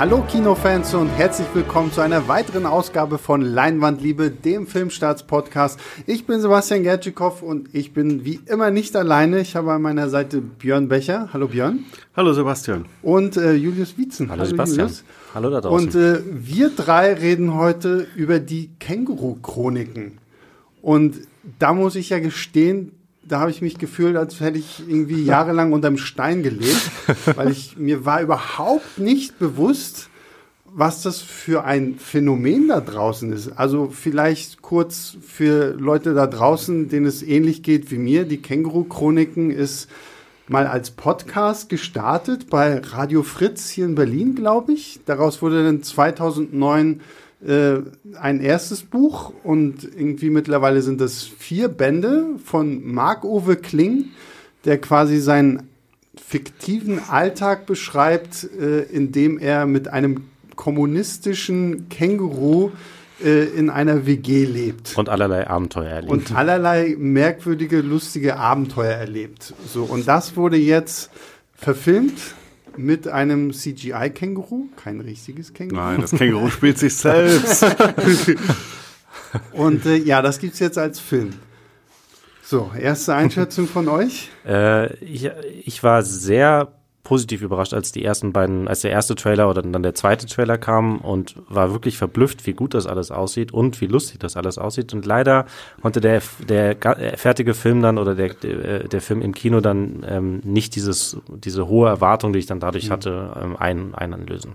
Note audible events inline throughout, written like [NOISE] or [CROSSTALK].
Hallo Kinofans und herzlich willkommen zu einer weiteren Ausgabe von Leinwandliebe, dem Filmstarts-Podcast. Ich bin Sebastian Gertschikow und ich bin wie immer nicht alleine. Ich habe an meiner Seite Björn Becher. Hallo Björn. Hallo Sebastian. Und äh, Julius Wietzen. Hallo, Hallo Sebastian. Julius. Hallo da draußen. Und äh, wir drei reden heute über die Känguru-Chroniken. Und da muss ich ja gestehen, da habe ich mich gefühlt, als hätte ich irgendwie jahrelang unterm Stein gelebt, [LAUGHS] weil ich mir war überhaupt nicht bewusst, was das für ein Phänomen da draußen ist. Also vielleicht kurz für Leute da draußen, denen es ähnlich geht wie mir. Die Känguru-Chroniken ist mal als Podcast gestartet bei Radio Fritz hier in Berlin, glaube ich. Daraus wurde dann 2009 äh, ein erstes Buch und irgendwie mittlerweile sind das vier Bände von Marc-Uwe Kling, der quasi seinen fiktiven Alltag beschreibt, äh, indem er mit einem kommunistischen Känguru äh, in einer WG lebt. Und allerlei Abenteuer erlebt. Und allerlei merkwürdige, lustige Abenteuer erlebt. So, und das wurde jetzt verfilmt mit einem CGI-Känguru, kein richtiges Känguru. Nein, das Känguru spielt sich selbst. [LAUGHS] Und äh, ja, das gibt es jetzt als Film. So, erste Einschätzung von euch? Äh, ich, ich war sehr positiv überrascht, als die ersten beiden, als der erste Trailer oder dann der zweite Trailer kam und war wirklich verblüfft, wie gut das alles aussieht und wie lustig das alles aussieht. Und leider konnte der, der fertige Film dann oder der, der, der Film im Kino dann ähm, nicht dieses, diese hohe Erwartung, die ich dann dadurch mhm. hatte, ähm, ein, einlösen.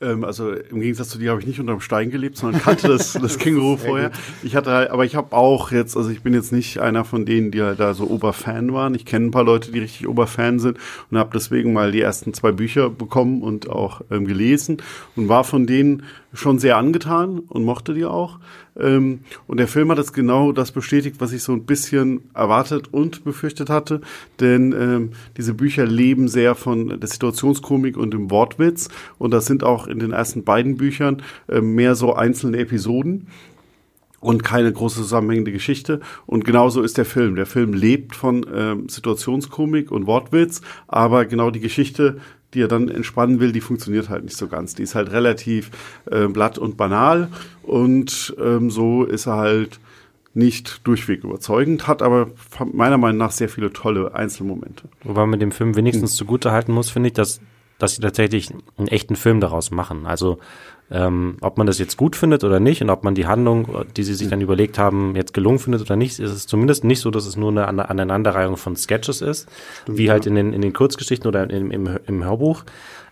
Ähm, also im Gegensatz zu dir habe ich nicht unterm Stein gelebt, sondern kannte das, [LAUGHS] das Känguru vorher. Ich hatte, halt, aber ich habe auch jetzt, also ich bin jetzt nicht einer von denen, die halt da so Oberfan waren. Ich kenne ein paar Leute, die richtig Oberfan sind und habe deswegen mal die ersten zwei Bücher bekommen und auch ähm, gelesen und war von denen schon sehr angetan und mochte die auch. Ähm, und der Film hat jetzt genau das bestätigt, was ich so ein bisschen erwartet und befürchtet hatte. Denn ähm, diese Bücher leben sehr von der Situationskomik und dem Wortwitz. Und das sind auch in den ersten beiden Büchern äh, mehr so einzelne Episoden und keine große zusammenhängende Geschichte. Und genauso ist der Film. Der Film lebt von ähm, Situationskomik und Wortwitz, aber genau die Geschichte die er dann entspannen will, die funktioniert halt nicht so ganz. Die ist halt relativ äh, blatt und banal und ähm, so ist er halt nicht durchweg überzeugend, hat aber meiner Meinung nach sehr viele tolle Einzelmomente. Wobei man dem Film wenigstens hm. zugute halten muss, finde ich, dass, dass sie tatsächlich einen echten Film daraus machen. Also ähm, ob man das jetzt gut findet oder nicht und ob man die Handlung, die sie sich dann überlegt haben, jetzt gelungen findet oder nicht, ist es zumindest nicht so, dass es nur eine Aneinanderreihung von Sketches ist, Stimmt, wie halt in den, in den Kurzgeschichten oder im, im, im Hörbuch.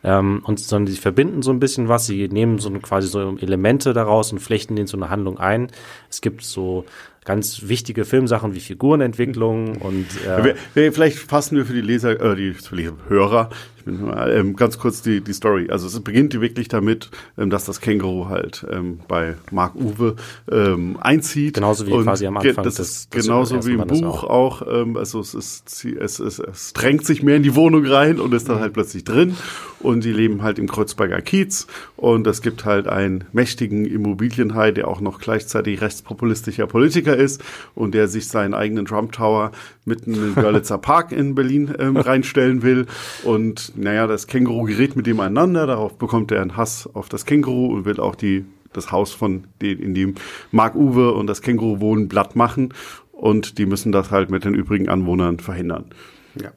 Ähm, und sondern sie verbinden so ein bisschen was, sie nehmen so quasi so Elemente daraus und flechten den so eine Handlung ein. Es gibt so ganz wichtige Filmsachen wie Figurenentwicklung und äh, vielleicht fassen wir für die Leser, äh, die, für die Hörer ich bin mal, ähm, ganz kurz die, die Story. Also es beginnt wirklich damit, ähm, dass das Känguru halt ähm, bei Mark Uwe ähm, einzieht. Genauso wie quasi am Anfang. Das ist genauso wie im Buch auch. auch ähm, also es, ist, es, es, es drängt sich mehr in die Wohnung rein und ist dann halt plötzlich drin. Und die leben halt im Kreuzberger Kiez. Und es gibt halt einen mächtigen Immobilienhai, der auch noch gleichzeitig rechtspopulistischer Politiker ist und der sich seinen eigenen Trump Tower mitten den Görlitzer Park in Berlin ähm, [LAUGHS] reinstellen will. Und naja, das Känguru gerät mit dem einander, darauf bekommt er einen Hass auf das Känguru und will auch die, das Haus von den, in dem Mark Uwe und das Känguru wohnen, blatt machen. Und die müssen das halt mit den übrigen Anwohnern verhindern. Ja.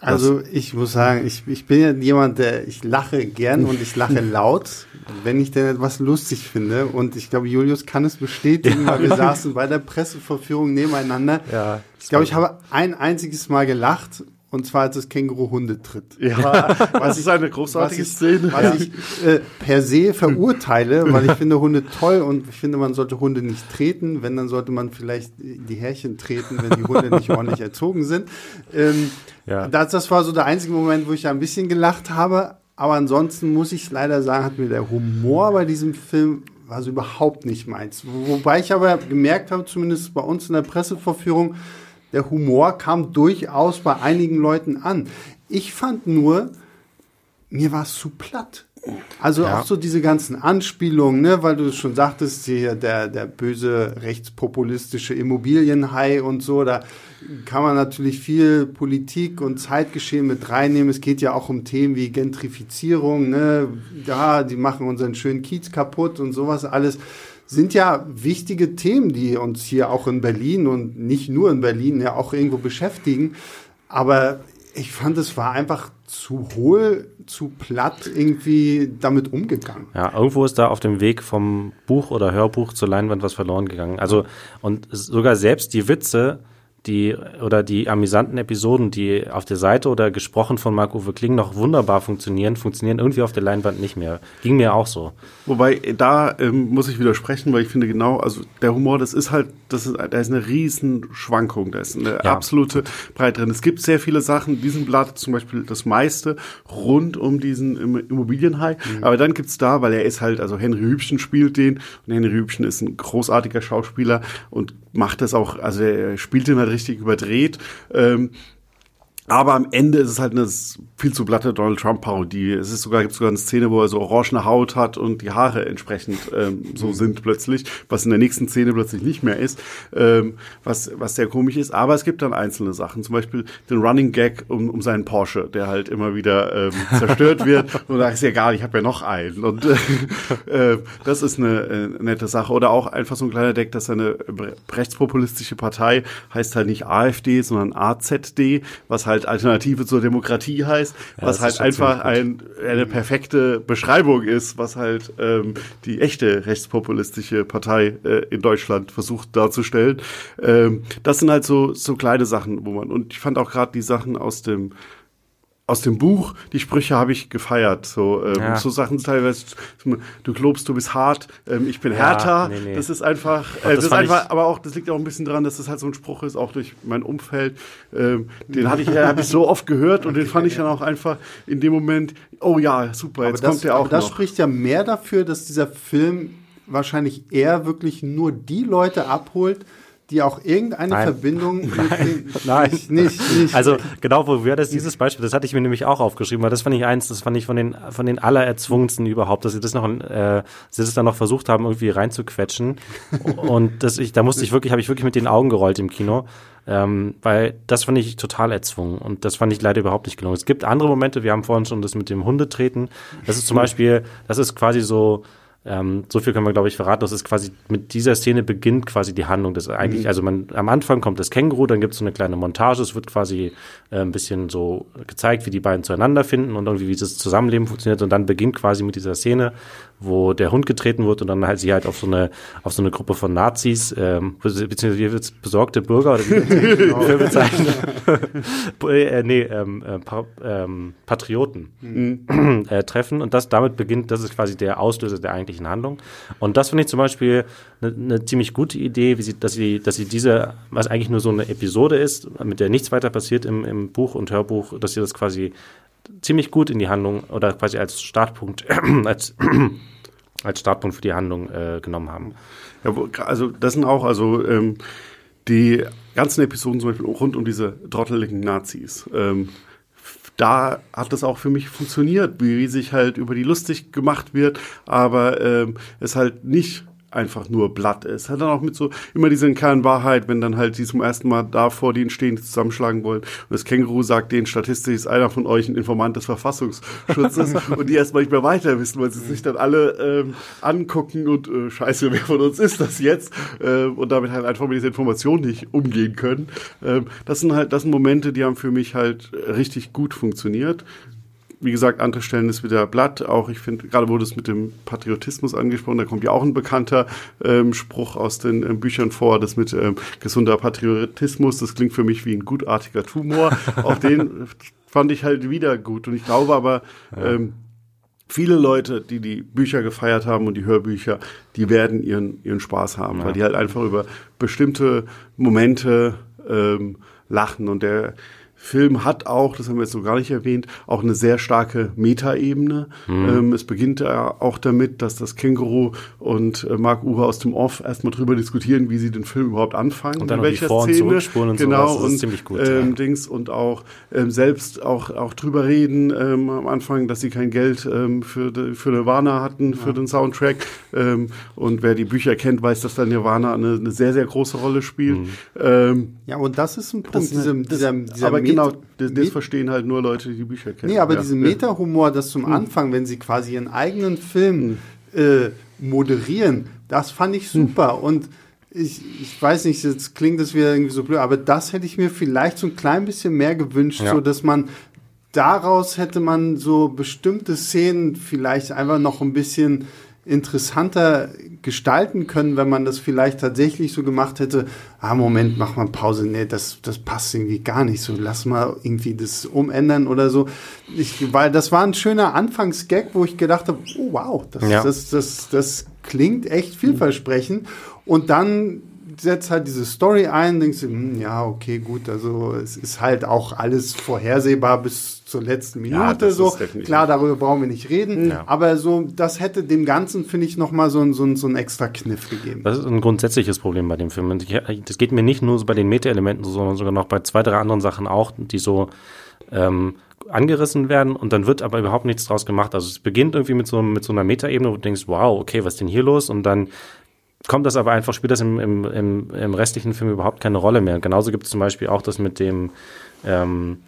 Also ich muss sagen, ich, ich bin ja jemand, der ich lache gern und ich lache [LAUGHS] laut, wenn ich denn etwas lustig finde. Und ich glaube, Julius kann es bestätigen, ja. weil wir [LAUGHS] saßen bei der Presseverführung nebeneinander. Ja, ich glaube, ich habe ein einziges Mal gelacht und zwar als das Känguru Hunde tritt. Ja, was ist eine großartige was Szene. Ich, was ja. ich äh, per se verurteile, weil ich finde Hunde toll und ich finde, man sollte Hunde nicht treten. Wenn, dann sollte man vielleicht die Härchen treten, wenn die Hunde nicht ordentlich erzogen sind. Ähm, ja. das, das war so der einzige Moment, wo ich ein bisschen gelacht habe. Aber ansonsten muss ich leider sagen, hat mir der Humor bei diesem Film war so überhaupt nicht meins. Wobei ich aber gemerkt habe, zumindest bei uns in der Pressevorführung, der Humor kam durchaus bei einigen Leuten an. Ich fand nur, mir war es zu platt. Also ja. auch so diese ganzen Anspielungen, ne, weil du schon sagtest, hier der, der böse rechtspopulistische Immobilienhai und so, da kann man natürlich viel Politik und Zeitgeschehen mit reinnehmen. Es geht ja auch um Themen wie Gentrifizierung, ne, ja, die machen unseren schönen Kiez kaputt und sowas alles sind ja wichtige Themen, die uns hier auch in Berlin und nicht nur in Berlin ja auch irgendwo beschäftigen. Aber ich fand, es war einfach zu hohl, zu platt irgendwie damit umgegangen. Ja, irgendwo ist da auf dem Weg vom Buch oder Hörbuch zur Leinwand was verloren gegangen. Also, und sogar selbst die Witze, die oder die amüsanten Episoden, die auf der Seite oder gesprochen von Marc-Uwe Kling noch wunderbar funktionieren, funktionieren irgendwie auf der Leinwand nicht mehr. Ging mir auch so. Wobei, da ähm, muss ich widersprechen, weil ich finde genau, also der Humor, das ist halt, das ist, da ist eine riesen Schwankung, da ist eine ja. absolute Breite drin. Es gibt sehr viele Sachen, diesen Blatt zum Beispiel das meiste rund um diesen Immobilienhai, mhm. aber dann gibt's da, weil er ist halt, also Henry Hübchen spielt den und Henry Hübchen ist ein großartiger Schauspieler und macht das auch, also er spielt den halt richtig überdreht. Ähm, aber am Ende ist es halt eine viel zu platte Donald Trump Parodie. Es ist sogar gibt sogar eine Szene, wo er so orangene Haut hat und die Haare entsprechend ähm, so mhm. sind plötzlich, was in der nächsten Szene plötzlich nicht mehr ist, ähm, was was sehr komisch ist. Aber es gibt dann einzelne Sachen, zum Beispiel den Running Gag um, um seinen Porsche, der halt immer wieder ähm, [LAUGHS] zerstört wird. und da ist ja egal, ich habe ja noch einen. Und äh, [LAUGHS] äh, das ist eine äh, nette Sache. Oder auch einfach so ein kleiner Deck, dass eine rechtspopulistische Partei heißt halt nicht AfD, sondern AZD, was halt Alternative zur Demokratie heißt heißt, ja, was halt einfach ein, eine perfekte Beschreibung ist, was halt ähm, die echte rechtspopulistische Partei äh, in Deutschland versucht darzustellen. Ähm, das sind halt so, so kleine Sachen, wo man, und ich fand auch gerade die Sachen aus dem aus dem Buch, die Sprüche habe ich gefeiert. So, ähm, ja. so Sachen teilweise, du glaubst, du bist hart, ähm, ich bin härter. Nee, nee. Das ist einfach, äh, das, das ist einfach, aber auch, das liegt auch ein bisschen daran, dass das halt so ein Spruch ist, auch durch mein Umfeld. Ähm, den hatte ich, [LAUGHS] ja, habe ich so oft gehört und den fand ich dann auch einfach in dem Moment, oh ja, super, jetzt das, kommt der auch. Aber das noch. spricht ja mehr dafür, dass dieser Film wahrscheinlich eher wirklich nur die Leute abholt, die auch irgendeine Nein. Verbindung [LAUGHS] mit dem, Nein. Nicht, nicht, nicht. Also genau, wo wäre das dieses Beispiel, das hatte ich mir nämlich auch aufgeschrieben, weil das fand ich eins, das fand ich von den von den allererzwungensten überhaupt, dass sie das noch äh, sie das dann noch versucht haben irgendwie reinzuquetschen [LAUGHS] und das ich da musste ich wirklich habe ich wirklich mit den Augen gerollt im Kino. Ähm, weil das fand ich total erzwungen und das fand ich leider überhaupt nicht gelungen. Es gibt andere Momente, wir haben vorhin schon das mit dem Hundetreten. Das ist zum Beispiel, das ist quasi so, ähm, so viel können wir, glaube ich, verraten. Das ist quasi mit dieser Szene beginnt quasi die Handlung. Das eigentlich, mhm. also man am Anfang kommt das Känguru, dann gibt es so eine kleine Montage. Es wird quasi äh, ein bisschen so gezeigt, wie die beiden zueinander finden und irgendwie wie das Zusammenleben funktioniert. Und dann beginnt quasi mit dieser Szene, wo der Hund getreten wird und dann halt sie halt auf so eine auf so eine Gruppe von Nazis ähm, beziehungsweise wie wird's besorgte Bürger oder wie [LAUGHS] genau. bezeichnen [LAUGHS] äh, nee ähm, äh, pa ähm, Patrioten mhm. äh, treffen und das damit beginnt das ist quasi der Auslöser der eigentlichen Handlung und das finde ich zum Beispiel eine ne ziemlich gute Idee sie dass sie dass sie diese was eigentlich nur so eine Episode ist mit der nichts weiter passiert im, im Buch und Hörbuch dass sie das quasi ziemlich gut in die Handlung oder quasi als Startpunkt, [CLEARS THROAT] als, [CLEARS THROAT] als Startpunkt für die Handlung äh, genommen haben. Ja, also das sind auch, also ähm, die ganzen Episoden zum Beispiel rund um diese trotteligen Nazis. Ähm, da hat das auch für mich funktioniert, wie sich halt über die lustig gemacht wird, aber ähm, es halt nicht einfach nur Blatt ist. Hat dann auch mit so immer diese Kernwahrheit, wenn dann halt die zum ersten Mal da vor denen stehen, die zusammenschlagen wollen. Und das Känguru sagt denen, statistisch ist einer von euch ein Informant des Verfassungsschutzes [LAUGHS] und die erstmal nicht mehr weiter wissen, weil sie sich dann alle ähm, angucken und äh, scheiße, wer von uns ist das jetzt? Ähm, und damit halt einfach mit dieser Information nicht umgehen können. Ähm, das sind halt, das sind Momente, die haben für mich halt richtig gut funktioniert wie gesagt, andere Stellen ist wieder Blatt. Auch ich finde, gerade wurde es mit dem Patriotismus angesprochen, da kommt ja auch ein bekannter ähm, Spruch aus den ähm, Büchern vor, das mit ähm, gesunder Patriotismus, das klingt für mich wie ein gutartiger Tumor. [LAUGHS] auch den fand ich halt wieder gut. Und ich glaube aber, ähm, viele Leute, die die Bücher gefeiert haben und die Hörbücher, die werden ihren, ihren Spaß haben, ja. weil die halt einfach über bestimmte Momente ähm, lachen und der Film hat auch, das haben wir jetzt so gar nicht erwähnt, auch eine sehr starke Metaebene. Mhm. Ähm, es beginnt ja auch damit, dass das Känguru und äh, Mark Uwe aus dem Off erstmal drüber diskutieren, wie sie den Film überhaupt anfangen. Und dann in welcher die Vor- und Szene. und genau, sowas. Das und, ist ziemlich gut. Ähm, ja. Dings und auch ähm, selbst auch, auch drüber reden ähm, am Anfang, dass sie kein Geld ähm, für, de, für Nirvana hatten, für den Soundtrack. Ähm, und wer die Bücher kennt, weiß, dass da Nirvana eine, eine sehr, sehr große Rolle spielt. Mhm. Ähm, Ja, und das ist ein Punkt, das, diese, das, dieser, dieser genau, das, das verstehen halt nur Leute, die die Bücher kennen. Nee, aber ja. diesen Meta-Humor, das zum Anfang, wenn sie quasi ihren eigenen Film äh, moderieren, das fand ich super. Und ich, ich weiß nicht, jetzt klingt das wieder irgendwie so blöd, aber das hätte ich mir vielleicht so ein klein bisschen mehr gewünscht, Ja. so dass man daraus hätte man so bestimmte Szenen vielleicht einfach noch ein bisschen interessanter gestalten können, wenn man das vielleicht tatsächlich so gemacht hätte, ah, Moment, mach mal Pause, nee, das, das passt irgendwie gar nicht so, lass mal irgendwie das umändern oder so. Ich, weil das war ein schöner Anfangsgag, wo ich gedacht habe, oh wow, das, Ja. das, das, das klingt echt vielversprechend. Und dann setzt halt diese Story ein, denkst du, hm, ja, okay, gut, also es ist halt auch alles vorhersehbar bis zur letzten Ja, Minute das so. Klar, darüber brauchen wir nicht reden, Ja. aber so, das hätte dem Ganzen, finde ich, nochmal so, so, so einen extra Kniff gegeben. Das ist ein grundsätzliches Problem bei dem Film. Das geht mir nicht nur so bei den Meta-Elementen, so, sondern sogar noch bei zwei, drei anderen Sachen auch, die so ähm, angerissen werden und dann wird aber überhaupt nichts draus gemacht. Also es beginnt irgendwie mit so, mit so einer Meta-Ebene, wo du denkst, wow, okay, was ist denn hier los? Und dann kommt das aber einfach, spielt das im, im, im, im restlichen Film überhaupt keine Rolle mehr. Und genauso gibt es zum Beispiel auch das mit dem, ähm,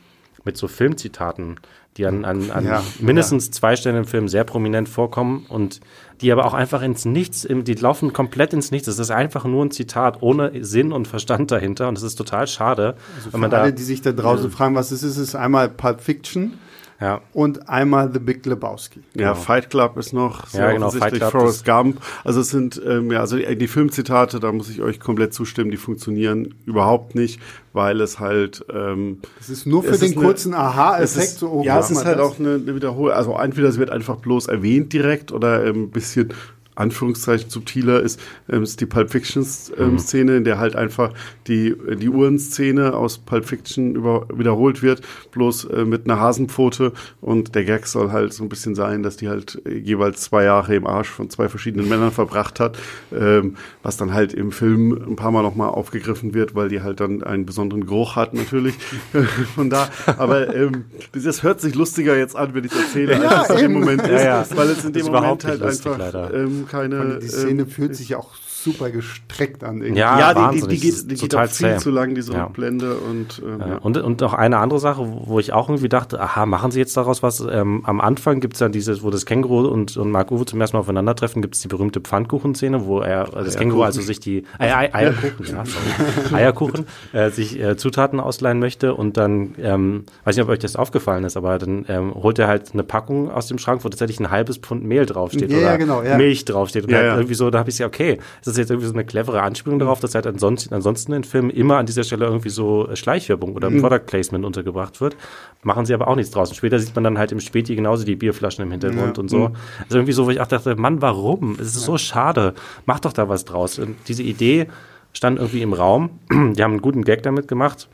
mit so Filmzitaten, die an, an, an Ja, mindestens zwei Stellen im Film sehr prominent vorkommen und die aber auch einfach ins Nichts, die laufen komplett ins Nichts. Es ist einfach nur ein Zitat ohne Sinn und Verstand dahinter und es ist total schade, wenn man Für da, alle, die sich da draußen fragen, was es ist, ist einmal Pulp Fiction ja, und einmal The Big Lebowski. Ja, Fight Club ist noch sehr Ja, genau, offensichtlich, Fight Club Forrest Gump. Also es sind, ähm, ja, also die, die Filmzitate, da muss ich euch komplett zustimmen, die funktionieren überhaupt nicht, weil es halt, ähm, Das ist nur für Es den kurzen es Aha-Effekt. So, oh, ja, es ist halt das. auch eine, eine Wiederholung. Also entweder es wird einfach bloß erwähnt direkt oder ähm, ein bisschen Anführungszeichen subtiler ist, ähm, ist die Pulp Fiction ähm, Szene, in der halt einfach die, die Uhrenszene aus Pulp Fiction über, wiederholt wird, bloß äh, mit einer Hasenpfote und der Gag soll halt so ein bisschen sein, dass die halt äh, jeweils zwei Jahre im Arsch von zwei verschiedenen Männern verbracht hat, ähm, was dann halt im Film ein paar Mal nochmal aufgegriffen wird, weil die halt dann einen besonderen Geruch hat natürlich. [LAUGHS] von da, aber ähm, das hört sich lustiger jetzt an, wenn ich erzähle, Ja, als es im eben. Moment ist, Ja, ja. weil es in dem Moment halt einfach leider. ähm, keine. Die Szene ähm, fühlt sich auch super gestreckt an. irgendwie. Ja, ja, die, die, die geht, die geht total auch viel zäh. zu lang, diese Ja. Blende und ähm, Ja. Und, und auch eine andere Sache, wo ich auch irgendwie dachte, aha, machen sie jetzt daraus was? Ähm, am Anfang gibt's dann dieses, wo das Känguru und, und Mark Uwe zum ersten Mal aufeinandertreffen, gibt's die berühmte Pfannkuchenszene, wo er, äh, das Känguru also sich die, Ei, Ei, [LAUGHS] Eierkuchen, ja, sorry, Eierkuchen, äh, sich äh, Zutaten ausleihen möchte und dann, ähm, weiß nicht, ob euch das aufgefallen ist, aber dann ähm, holt er halt eine Packung aus dem Schrank, wo tatsächlich ein halbes Pfund Mehl draufsteht Ja, oder ja, genau, ja. Milch draufsteht. Und Ja, halt ja. irgendwie so, da habe ich ja, okay, das ist jetzt irgendwie so eine clevere Anspielung darauf, dass halt ansonsten, ansonsten in Filmen immer an dieser Stelle irgendwie so äh, Schleichwerbung oder Product Placement untergebracht wird. Machen sie aber auch nichts draus. Und später sieht man dann halt im Späti genauso die Bierflaschen im Hintergrund Ja. und so. Also irgendwie so, wo ich auch dachte, Mann, warum? Es ist so schade. Mach doch da was draus. Und diese Idee stand irgendwie im Raum. [CLEARS THROAT] Die haben einen guten Gag damit gemacht.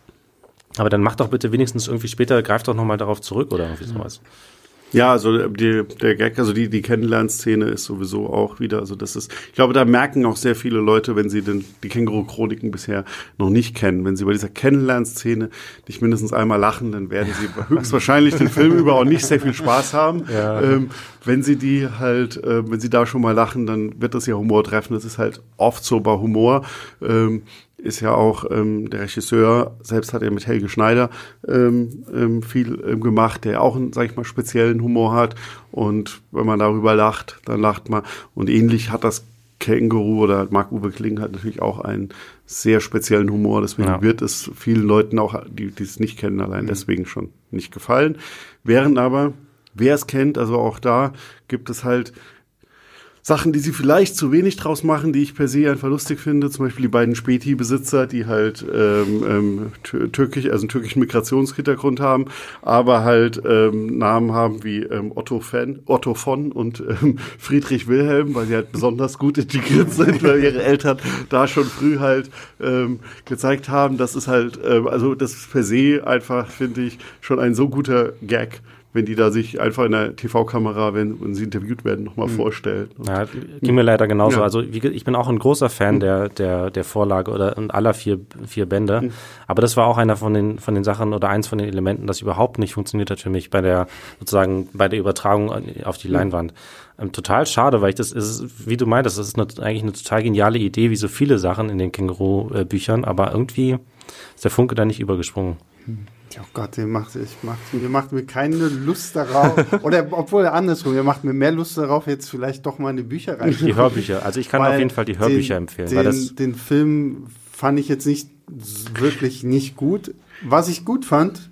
Aber dann mach doch bitte wenigstens irgendwie später, greif doch nochmal darauf zurück oder irgendwie sowas. Ja, also die, der Gag, also die, die Kennenlernszene ist sowieso auch wieder, also das ist, ich glaube, da merken auch sehr viele Leute, wenn sie den, die Känguru-Chroniken bisher noch nicht kennen. Wenn sie bei dieser Kennenlernszene nicht mindestens einmal lachen, dann werden sie [LAUGHS] höchstwahrscheinlich den Film über auch nicht sehr viel Spaß haben. Ja. Ähm, wenn sie die halt, äh, wenn sie da schon mal lachen, dann wird das ja Humor treffen. Das ist halt oft so bei Humor. Ähm, ist ja auch ähm, der Regisseur, selbst hat er mit Helge Schneider ähm, ähm, viel ähm, gemacht, der auch einen, sag ich mal, speziellen Humor hat. Und wenn man darüber lacht, dann lacht man. Und ähnlich hat das Känguru oder Marc-Uwe Kling hat natürlich auch einen sehr speziellen Humor. Deswegen Ja. wird es vielen Leuten auch, die, die es nicht kennen, allein deswegen schon nicht gefallen. Während aber, wer es kennt, also auch da gibt es halt Sachen, die sie vielleicht zu wenig draus machen, die ich per se einfach lustig finde. Zum Beispiel die beiden Späti-Besitzer, die halt ähm, ähm, türkisch, also einen türkischen Migrationshintergrund haben, aber halt ähm, Namen haben wie ähm, Otto, Fan, Otto von und ähm, Friedrich Wilhelm, weil sie halt besonders gut integriert sind, weil ihre Eltern da schon früh halt ähm, gezeigt haben, das ist halt, ähm, also das per se einfach, finde ich, schon ein so guter Gag wenn die da sich einfach in der TV-Kamera, wenn, wenn sie interviewt werden, nochmal mhm. vorstellen. Ja, ging mir leider genauso. Ja. Also wie, ich bin auch ein großer Fan mhm. der, der, der Vorlage oder aller vier, vier Bände. Mhm. Aber das war auch einer von den, von den Sachen oder eins von den Elementen, das überhaupt nicht funktioniert hat für mich bei der, sozusagen, bei der Übertragung auf die Leinwand. Ähm, total schade, weil ich das ist, wie du meintest, das ist eine, eigentlich eine total geniale Idee, wie so viele Sachen in den Känguru-Büchern, aber irgendwie ist der Funke da nicht übergesprungen. Oh Gott, ihr macht, ich macht, ihr macht mir keine Lust darauf. [LAUGHS] Oder obwohl andersrum, ihr macht mir mehr Lust darauf, jetzt vielleicht doch mal in die Bücher rein. Die Hörbücher. Also ich kann auf jeden Fall die Hörbücher den, empfehlen. Den, den Film fand ich jetzt nicht wirklich nicht gut. Was ich gut fand,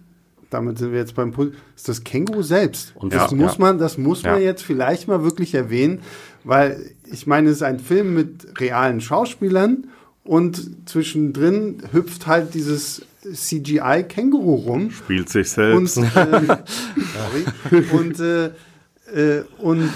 damit sind wir jetzt beim Punkt, ist das Känguru selbst. Und das ja, muss ja. man, das muss ja. man jetzt vielleicht mal wirklich erwähnen, weil ich meine, es ist ein Film mit realen Schauspielern und zwischendrin hüpft halt dieses CGI-Känguru rum. Spielt sich selbst. Und, äh, [LAUGHS] und, äh, äh, und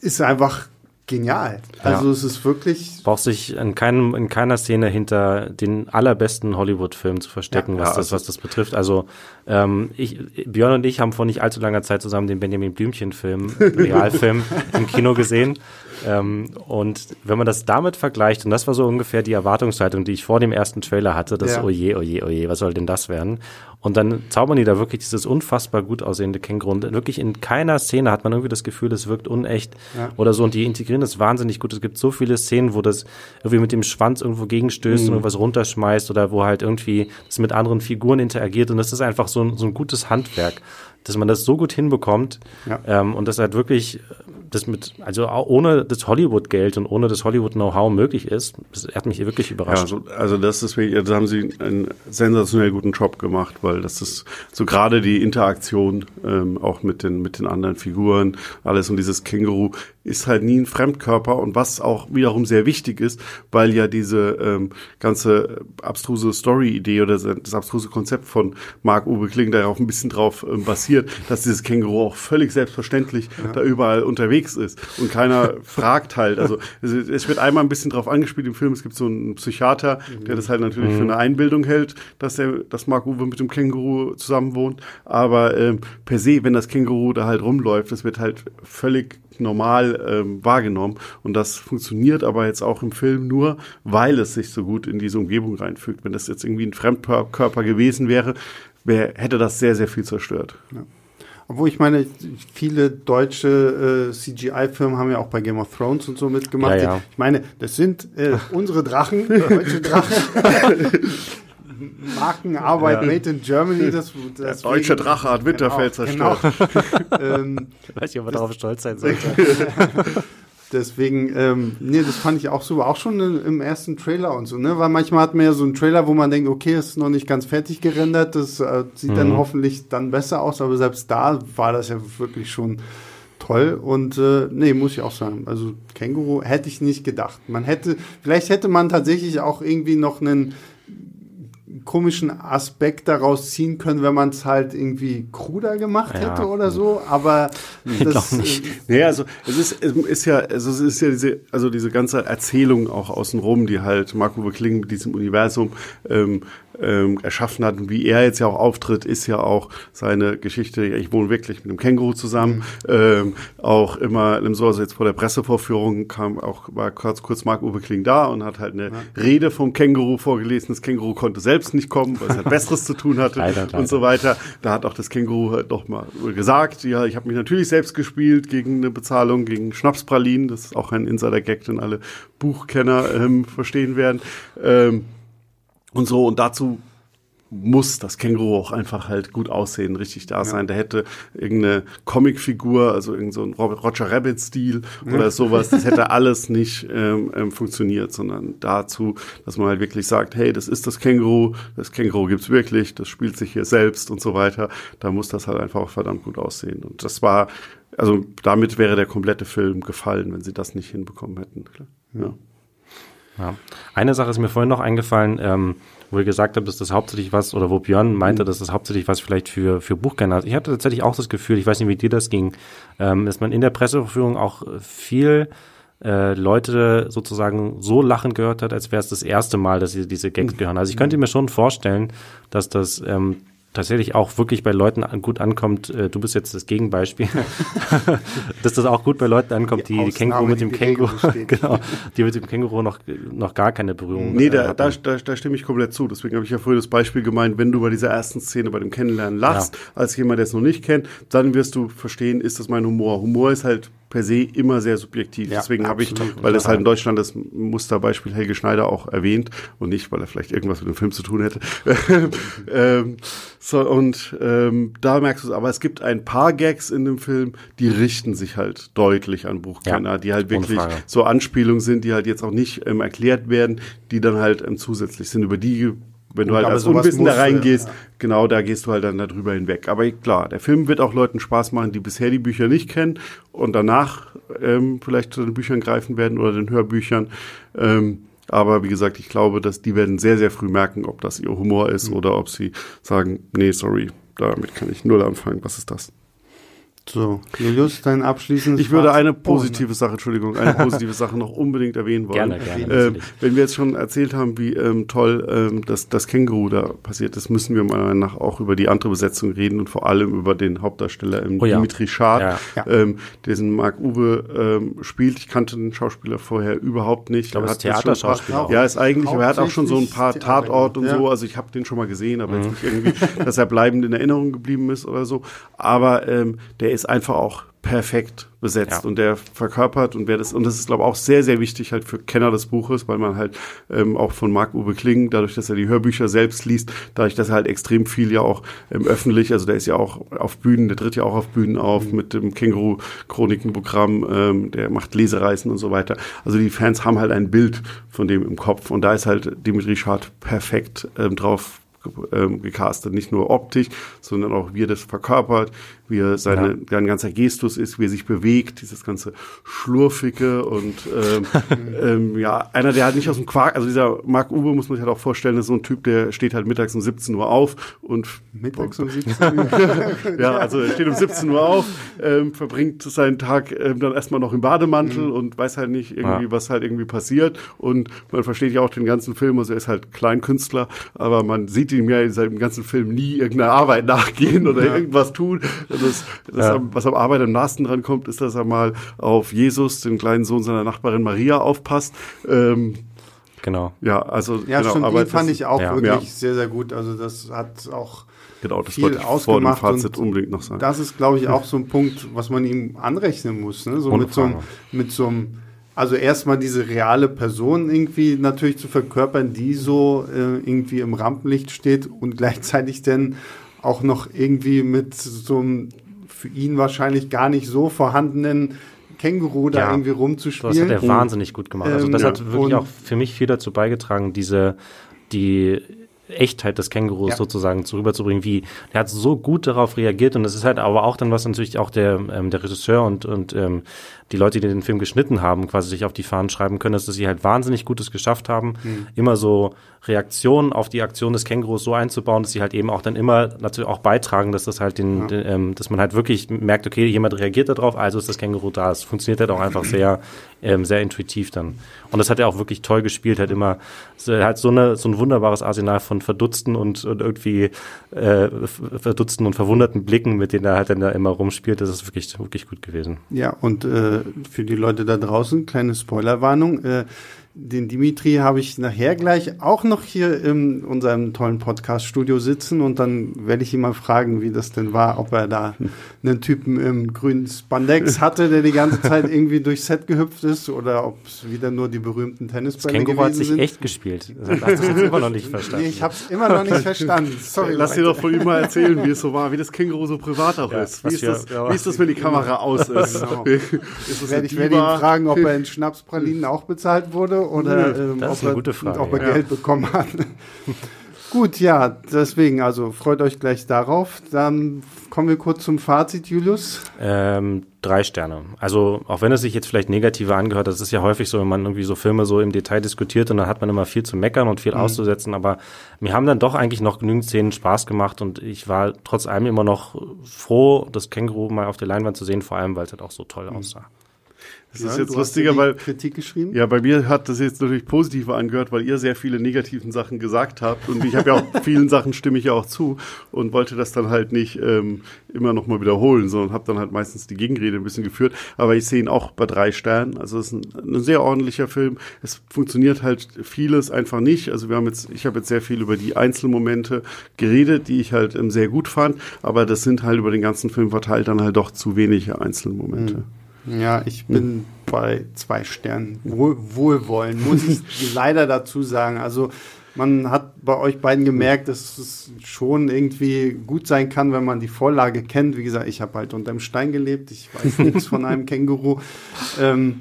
ist einfach genial. Also ja. es ist wirklich. Braucht sich in, keinem, in keiner Szene hinter den allerbesten Hollywood-Filmen zu verstecken, ja, was, ja, das, also was das betrifft. Also ähm, ich, Björn und ich haben vor nicht allzu langer Zeit zusammen den Benjamin Blümchen-Film, [LAUGHS] Realfilm, im Kino gesehen. Ähm, und wenn man das damit vergleicht, und das war so ungefähr die Erwartungshaltung, die ich vor dem ersten Trailer hatte, das ja. oje, oje, oje, was soll denn das werden? Und dann zaubern die da wirklich dieses unfassbar gut aussehende Känguru. Und wirklich in keiner Szene hat man irgendwie das Gefühl, es wirkt unecht ja. oder so. Und die integrieren das wahnsinnig gut. Es gibt so viele Szenen, wo das irgendwie mit dem Schwanz irgendwo gegenstößt mhm. und irgendwas runterschmeißt oder wo halt irgendwie das mit anderen Figuren interagiert. Und das ist einfach so ein, so ein gutes Handwerk dass man das so gut hinbekommt ja. ähm, und das halt wirklich das mit, also ohne das Hollywood-Geld und ohne das Hollywood-Know-how möglich ist, das hat mich wirklich überrascht. Ja, also, also das ist wirklich, da haben sie einen sensationell guten Job gemacht, weil das ist so gerade die Interaktion ähm, auch mit den, mit den anderen Figuren, alles und dieses Känguru ist halt nie ein Fremdkörper und was auch wiederum sehr wichtig ist, weil ja diese ähm, ganze abstruse Story-Idee oder das abstruse Konzept von Mark Uwe Kling da ja auch ein bisschen drauf ähm, basiert, dass dieses Känguru auch völlig selbstverständlich ja. da überall unterwegs ist und keiner [LAUGHS] fragt halt. Also es, wird einmal ein bisschen drauf angespielt im Film, es gibt so einen Psychiater, der das halt natürlich mhm. für eine Einbildung hält, dass der, dass Mark Uwe mit dem Känguru zusammen wohnt, aber ähm, per se, wenn das Känguru da halt rumläuft, das wird halt völlig normal ähm, wahrgenommen. Und das funktioniert aber jetzt auch im Film nur, weil es sich so gut in diese Umgebung reinfügt. Wenn das jetzt irgendwie ein Fremdkörper gewesen wäre, wär, hätte das sehr, sehr viel zerstört. Ja. Obwohl ich meine, viele deutsche äh, CGI-Firmen haben ja auch bei Game of Thrones und so mitgemacht. Ja, ja. Ich meine, das sind äh, [LAUGHS] unsere Drachen, deutsche Drachen. [LAUGHS] Markenarbeit ja. made in Germany. Das, das Der deutsche Drache hat Winterfell genau, zerstört. Genau. [LAUGHS] ähm, ich weiß nicht, ob man darauf stolz sein [LAUGHS] sollte. Deswegen, ähm, nee, das fand ich auch so, auch schon im ersten Trailer und so, ne? Weil manchmal hat man ja so einen Trailer, wo man denkt, okay, ist noch nicht ganz fertig gerendert, das äh, sieht mhm. dann hoffentlich dann besser aus, aber selbst da war das ja wirklich schon toll und äh, nee, muss ich auch sagen. Also Känguru hätte ich nicht gedacht. Man hätte, vielleicht hätte man tatsächlich auch irgendwie noch einen komischen Aspekt daraus ziehen können, wenn man es halt irgendwie kruder gemacht ja. hätte oder so, aber [LAUGHS] nee, das nicht. Äh, nee, also es ist, es ist ja, also es ist ja diese, also diese ganze Erzählung auch außenrum, die halt Marco Kling mit diesem Universum ähm, ähm, erschaffen hat und wie er jetzt ja auch auftritt, ist ja auch seine Geschichte, ich wohne wirklich mit einem Känguru zusammen, mhm. ähm, auch immer so, also jetzt vor der Pressevorführung kam auch, war kurz, kurz Marc-Uwe Kling da und hat halt eine ja. Rede vom Känguru vorgelesen, das Känguru konnte selbst nicht kommen, weil es halt Besseres zu tun hatte leider, [LAUGHS] leider. und so weiter. Da hat auch das Känguru halt doch mal gesagt, ja, ich habe mich natürlich selbst gespielt gegen eine Bezahlung, gegen Schnapspralinen, das ist auch ein Insider-Gag, den alle Buchkenner ähm, verstehen werden. Ähm, und so. Und dazu muss das Känguru auch einfach halt gut aussehen, richtig da sein. Ja. Der hätte irgendeine Comicfigur, also irgendein so Roger Rabbit-Stil ja. oder sowas, das hätte [LAUGHS] alles nicht ähm, ähm, funktioniert, sondern dazu, dass man halt wirklich sagt, hey, das ist das Känguru, das Känguru gibt's wirklich, das spielt sich hier selbst und so weiter. Da muss das halt einfach auch verdammt gut aussehen. Und das war also damit wäre der komplette Film gefallen, wenn sie das nicht hinbekommen hätten. Ja. Ja. Eine Sache ist mir vorhin noch eingefallen, ähm, wo ihr gesagt habt, dass das hauptsächlich was, oder wo Björn meinte, mhm. dass das hauptsächlich was vielleicht für, für Buchkenner ist. Ich hatte tatsächlich auch das Gefühl, ich weiß nicht, wie dir das ging, ähm, dass man in der Presseverführung auch viel äh, Leute sozusagen so lachen gehört hat, als wäre es das erste Mal, dass sie diese Gags mhm. gehören. Also ich könnte mir schon vorstellen, dass das ähm, tatsächlich auch wirklich bei Leuten gut ankommt, äh, du bist jetzt das Gegenbeispiel, [LAUGHS] dass das auch gut bei Leuten ankommt, die, die Känguru mit dem Känguru, [LAUGHS] genau, die mit dem Känguru noch, noch gar keine Berührung Nee, da, äh, da, da, da stimme ich komplett zu. Deswegen habe ich ja vorhin das Beispiel gemeint, wenn du bei dieser ersten Szene bei dem Kennenlernen lachst, ja. als jemand, der es noch nicht kennt, dann wirst du verstehen, ist das mein Humor. Humor ist halt per se immer sehr subjektiv. Ja, Deswegen habe ich, weil es halt in Deutschland das Musterbeispiel Helge Schneider auch erwähnt und nicht, weil er vielleicht irgendwas mit dem Film zu tun hätte. [LAUGHS] ähm, so, und ähm, da merkst du es, aber es gibt ein paar Gags in dem Film, die richten sich halt deutlich an Buchkenner, ja, die halt wirklich so Anspielungen sind, die halt jetzt auch nicht ähm, erklärt werden, die dann halt ähm, zusätzlich sind, über die wenn du halt als Unwissender reingehst, ja. genau, da gehst du halt dann darüber hinweg. Aber klar, der Film wird auch Leuten Spaß machen, die bisher die Bücher nicht kennen und danach ähm, vielleicht zu den Büchern greifen werden oder den Hörbüchern. Ähm, aber wie gesagt, ich glaube, dass die werden sehr, sehr früh merken, ob das ihr Humor ist mhm. oder ob sie sagen, nee, sorry, damit kann ich null anfangen. Was ist das? So, Julius, dein abschließendes Ich würde eine positive Sache, Entschuldigung, eine positive Sache noch unbedingt erwähnen wollen. Gerne, gerne. Äh, wenn wir jetzt schon erzählt haben, wie ähm, toll ähm, das, das Känguru da passiert ist, müssen wir meiner Meinung nach auch über die andere Besetzung reden und vor allem über den Hauptdarsteller ähm, oh, ja. Dimitri Schad, ja. ähm, diesen Marc Uwe ähm, spielt. Ich kannte den Schauspieler vorher überhaupt nicht. Ich glaube, er ist Theaterschauspieler. Ja, ist eigentlich, aber er hat auch schon so ein paar Tatort und ja. so. Also ich habe den schon mal gesehen, aber mhm. jetzt nicht irgendwie, dass er bleibend in Erinnerung geblieben ist oder so. Aber ähm, der ist ist einfach auch perfekt besetzt ja. und der verkörpert und wer das und das ist glaube ich auch sehr sehr wichtig halt für Kenner des Buches, weil man halt ähm, auch von Marc Uwe Kling, dadurch, dass er die Hörbücher selbst liest, dadurch, dass er halt extrem viel ja auch ähm, öffentlich, also der ist ja auch auf Bühnen, der tritt ja auch auf Bühnen auf mhm. mit dem Känguru Chronikenprogramm, ähm, der macht Lesereisen und so weiter. Also die Fans haben halt ein Bild von dem im Kopf und da ist halt Dimitri Schad perfekt ähm, drauf ähm, gecastet. Nicht nur optisch, sondern auch wie er das verkörpert, wie er seine, ja. sein ganzer Gestus ist, wie er sich bewegt, dieses ganze Schlurfige und ähm, [LAUGHS] ähm, ja, einer, der halt nicht aus dem Quark, also dieser Marc Uwe muss man sich halt auch vorstellen, ist so ein Typ, der steht halt mittags um 17 Uhr auf und mittags um 17 Uhr? [LAUGHS] ja, also er steht um 17 Uhr auf, ähm, verbringt seinen Tag ähm, dann erstmal noch im Bademantel mhm. und weiß halt nicht irgendwie, ja. was halt irgendwie passiert und man versteht ja auch den ganzen Film, also er ist halt Kleinkünstler, aber man sieht ihm ja in seinem ganzen Film nie irgendeiner Arbeit nachgehen oder ja. irgendwas tun das, das ja. was am Arbeit am nahesten dran kommt, ist, dass er mal auf Jesus, den kleinen Sohn seiner Nachbarin Maria, aufpasst. Ähm, genau. Ja, also ja, genau, stimmt, aber die fand ich auch ja. wirklich ja. sehr, sehr gut. Also das hat auch genau, das viel ausgemacht. Vor dem Fazit unbedingt noch sagen. Das ist, glaube ich, auch so ein Punkt, was man ihm anrechnen muss. Ne? So mit so, einem, mit so einem also erstmal diese reale Person irgendwie natürlich zu verkörpern, die so äh, irgendwie im Rampenlicht steht und gleichzeitig dann auch noch irgendwie mit so einem für ihn wahrscheinlich gar nicht so vorhandenen Känguru da ja, irgendwie rumzuspielen. Das hat er wahnsinnig gut gemacht. Also das ähm, hat wirklich auch für mich viel dazu beigetragen, diese die Echtheit des Kängurus ja. sozusagen zu rüberzubringen, wie der hat so gut darauf reagiert und das ist halt aber auch dann was natürlich auch der ähm, der Regisseur und und ähm, die Leute, die den Film geschnitten haben, quasi sich auf die Fahnen schreiben können, dass sie halt wahnsinnig Gutes geschafft haben, mhm. immer so Reaktionen auf die Aktion des Kängurus so einzubauen, dass sie halt eben auch dann immer natürlich auch beitragen, dass das halt den, ja. den ähm, dass man halt wirklich merkt, okay, jemand reagiert darauf, also ist das Känguru da. Es funktioniert halt auch einfach [CLEARS THROAT] sehr, ähm, sehr intuitiv dann. Und das hat er auch wirklich toll gespielt, hat immer halt so eine so ein wunderbares Arsenal von verdutzten und, und irgendwie äh, verdutzten und verwunderten Blicken, mit denen er halt dann da immer rumspielt. Das ist wirklich wirklich gut gewesen. Ja, und äh, für die Leute da draußen, kleine Spoilerwarnung. Äh, den Dimitri habe ich nachher gleich auch noch hier in unserem tollen Podcast-Studio sitzen und dann werde ich ihn mal fragen, wie das denn war, ob er da [LAUGHS] einen Typen im grünen Spandex hatte, der die ganze Zeit irgendwie durchs Set gehüpft ist oder ob es wieder nur die berühmten Tennisbälle das gewesen hat sich sind. echt gespielt. Das hast du jetzt immer noch nicht [LAUGHS] verstanden. Nee, ich habe es immer noch nicht verstanden. Sorry. Lass dir doch von ihm mal erzählen, wie es so war, wie das Känguru so privat auch ja, ist. Wie ist, das, ja, wie ist das, wenn die Kamera aus ist? Genau. [LAUGHS] ist werde ich werde ihn fragen, ob er in Schnapspralinen auch bezahlt wurde oder ähm, das ist eine gute Frage, ob er ja. Geld bekommen hat. [LAUGHS] Gut, ja, deswegen, also freut euch gleich darauf. Dann kommen wir kurz zum Fazit, Julius. Ähm, drei Sterne. Also auch wenn es sich jetzt vielleicht negativer angehört, das ist ja häufig so, wenn man irgendwie so Filme so im Detail diskutiert und dann hat man immer viel zu meckern und viel mhm. auszusetzen, aber mir haben dann doch eigentlich noch genügend Szenen Spaß gemacht und ich war trotz allem immer noch froh, das Känguru mal auf der Leinwand zu sehen, vor allem weil es halt auch so toll mhm. aussah. Das ja, ist jetzt lustiger, weil Kritik geschrieben. Ja, bei mir hat das jetzt natürlich positiver angehört, weil ihr sehr viele negativen Sachen gesagt habt und ich habe ja auch [LAUGHS] vielen Sachen stimme ich ja auch zu und wollte das dann halt nicht ähm, immer noch mal wiederholen, sondern habe dann halt meistens die Gegenrede ein bisschen geführt. Aber ich sehe ihn auch bei drei Sternen. Also es ist ein, ein sehr ordentlicher Film. Es funktioniert halt vieles einfach nicht. Also wir haben jetzt, ich habe jetzt sehr viel über die Einzelmomente geredet, die ich halt ähm, sehr gut fand, aber das sind halt über den ganzen Film verteilt dann halt doch zu wenige Einzelmomente. Mhm. Ja, ich bin hm. bei zwei Sternen. Wohl, wohlwollen, muss ich [LAUGHS] leider dazu sagen. Also man hat bei euch beiden gemerkt, dass es schon irgendwie gut sein kann, wenn man die Vorlage kennt. Wie gesagt, ich habe halt unter einem Stein gelebt. Ich weiß [LAUGHS] nichts von einem Känguru. Ähm,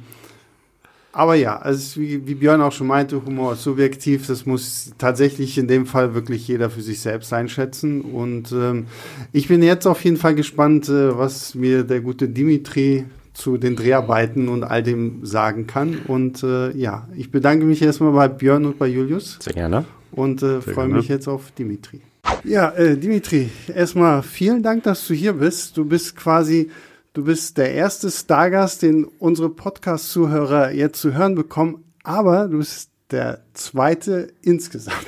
aber ja, also wie, wie Björn auch schon meinte, Humor ist subjektiv. Das muss tatsächlich in dem Fall wirklich jeder für sich selbst einschätzen. Und ähm, ich bin jetzt auf jeden Fall gespannt, äh, was mir der gute Dimitri zu den Dreharbeiten und all dem sagen kann. Und äh, ja, ich bedanke mich erstmal bei Björn und bei Julius. Sehr gerne. Und äh, freue mich jetzt auf Dimitri. Ja, äh, Dimitri, erstmal vielen Dank, dass du hier bist. Du bist quasi, du bist der erste Stargast, den unsere Podcast-Zuhörer jetzt zu hören bekommen, aber du bist der zweite insgesamt.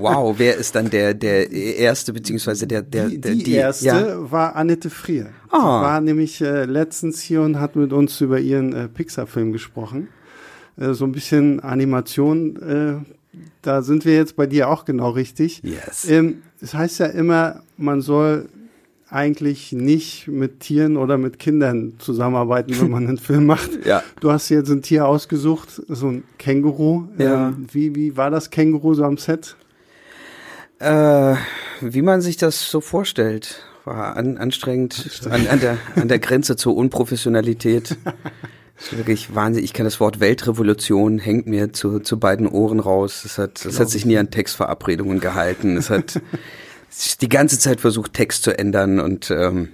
Wow, wer ist dann der, der erste, beziehungsweise der, der, die, die, die erste ja. war Annette Frier. Ah. Die war nämlich äh, letztens hier und hat mit uns über ihren äh, Pixar-Film gesprochen. Äh, so ein bisschen Animation, äh, da sind wir jetzt bei dir auch genau richtig. Yes. Ähm, es heißt ja immer, man soll eigentlich nicht mit Tieren oder mit Kindern zusammenarbeiten, wenn man einen Film macht. [LAUGHS] Ja. Du hast jetzt ein Tier ausgesucht, so ein Känguru. Ja. Ähm, wie, wie war das Känguru so am Set? Äh, wie man sich das so vorstellt. War an, anstrengend, anstrengend. An, an, der, an der Grenze zur Unprofessionalität. Das [LAUGHS] ist wirklich Wahnsinn. Ich kann das Wort Weltrevolution hängt mir zu, zu beiden Ohren raus. Es hat, es hat sich nie an Textverabredungen gehalten. Es hat [LAUGHS] die ganze Zeit versucht, Text zu ändern und, ähm,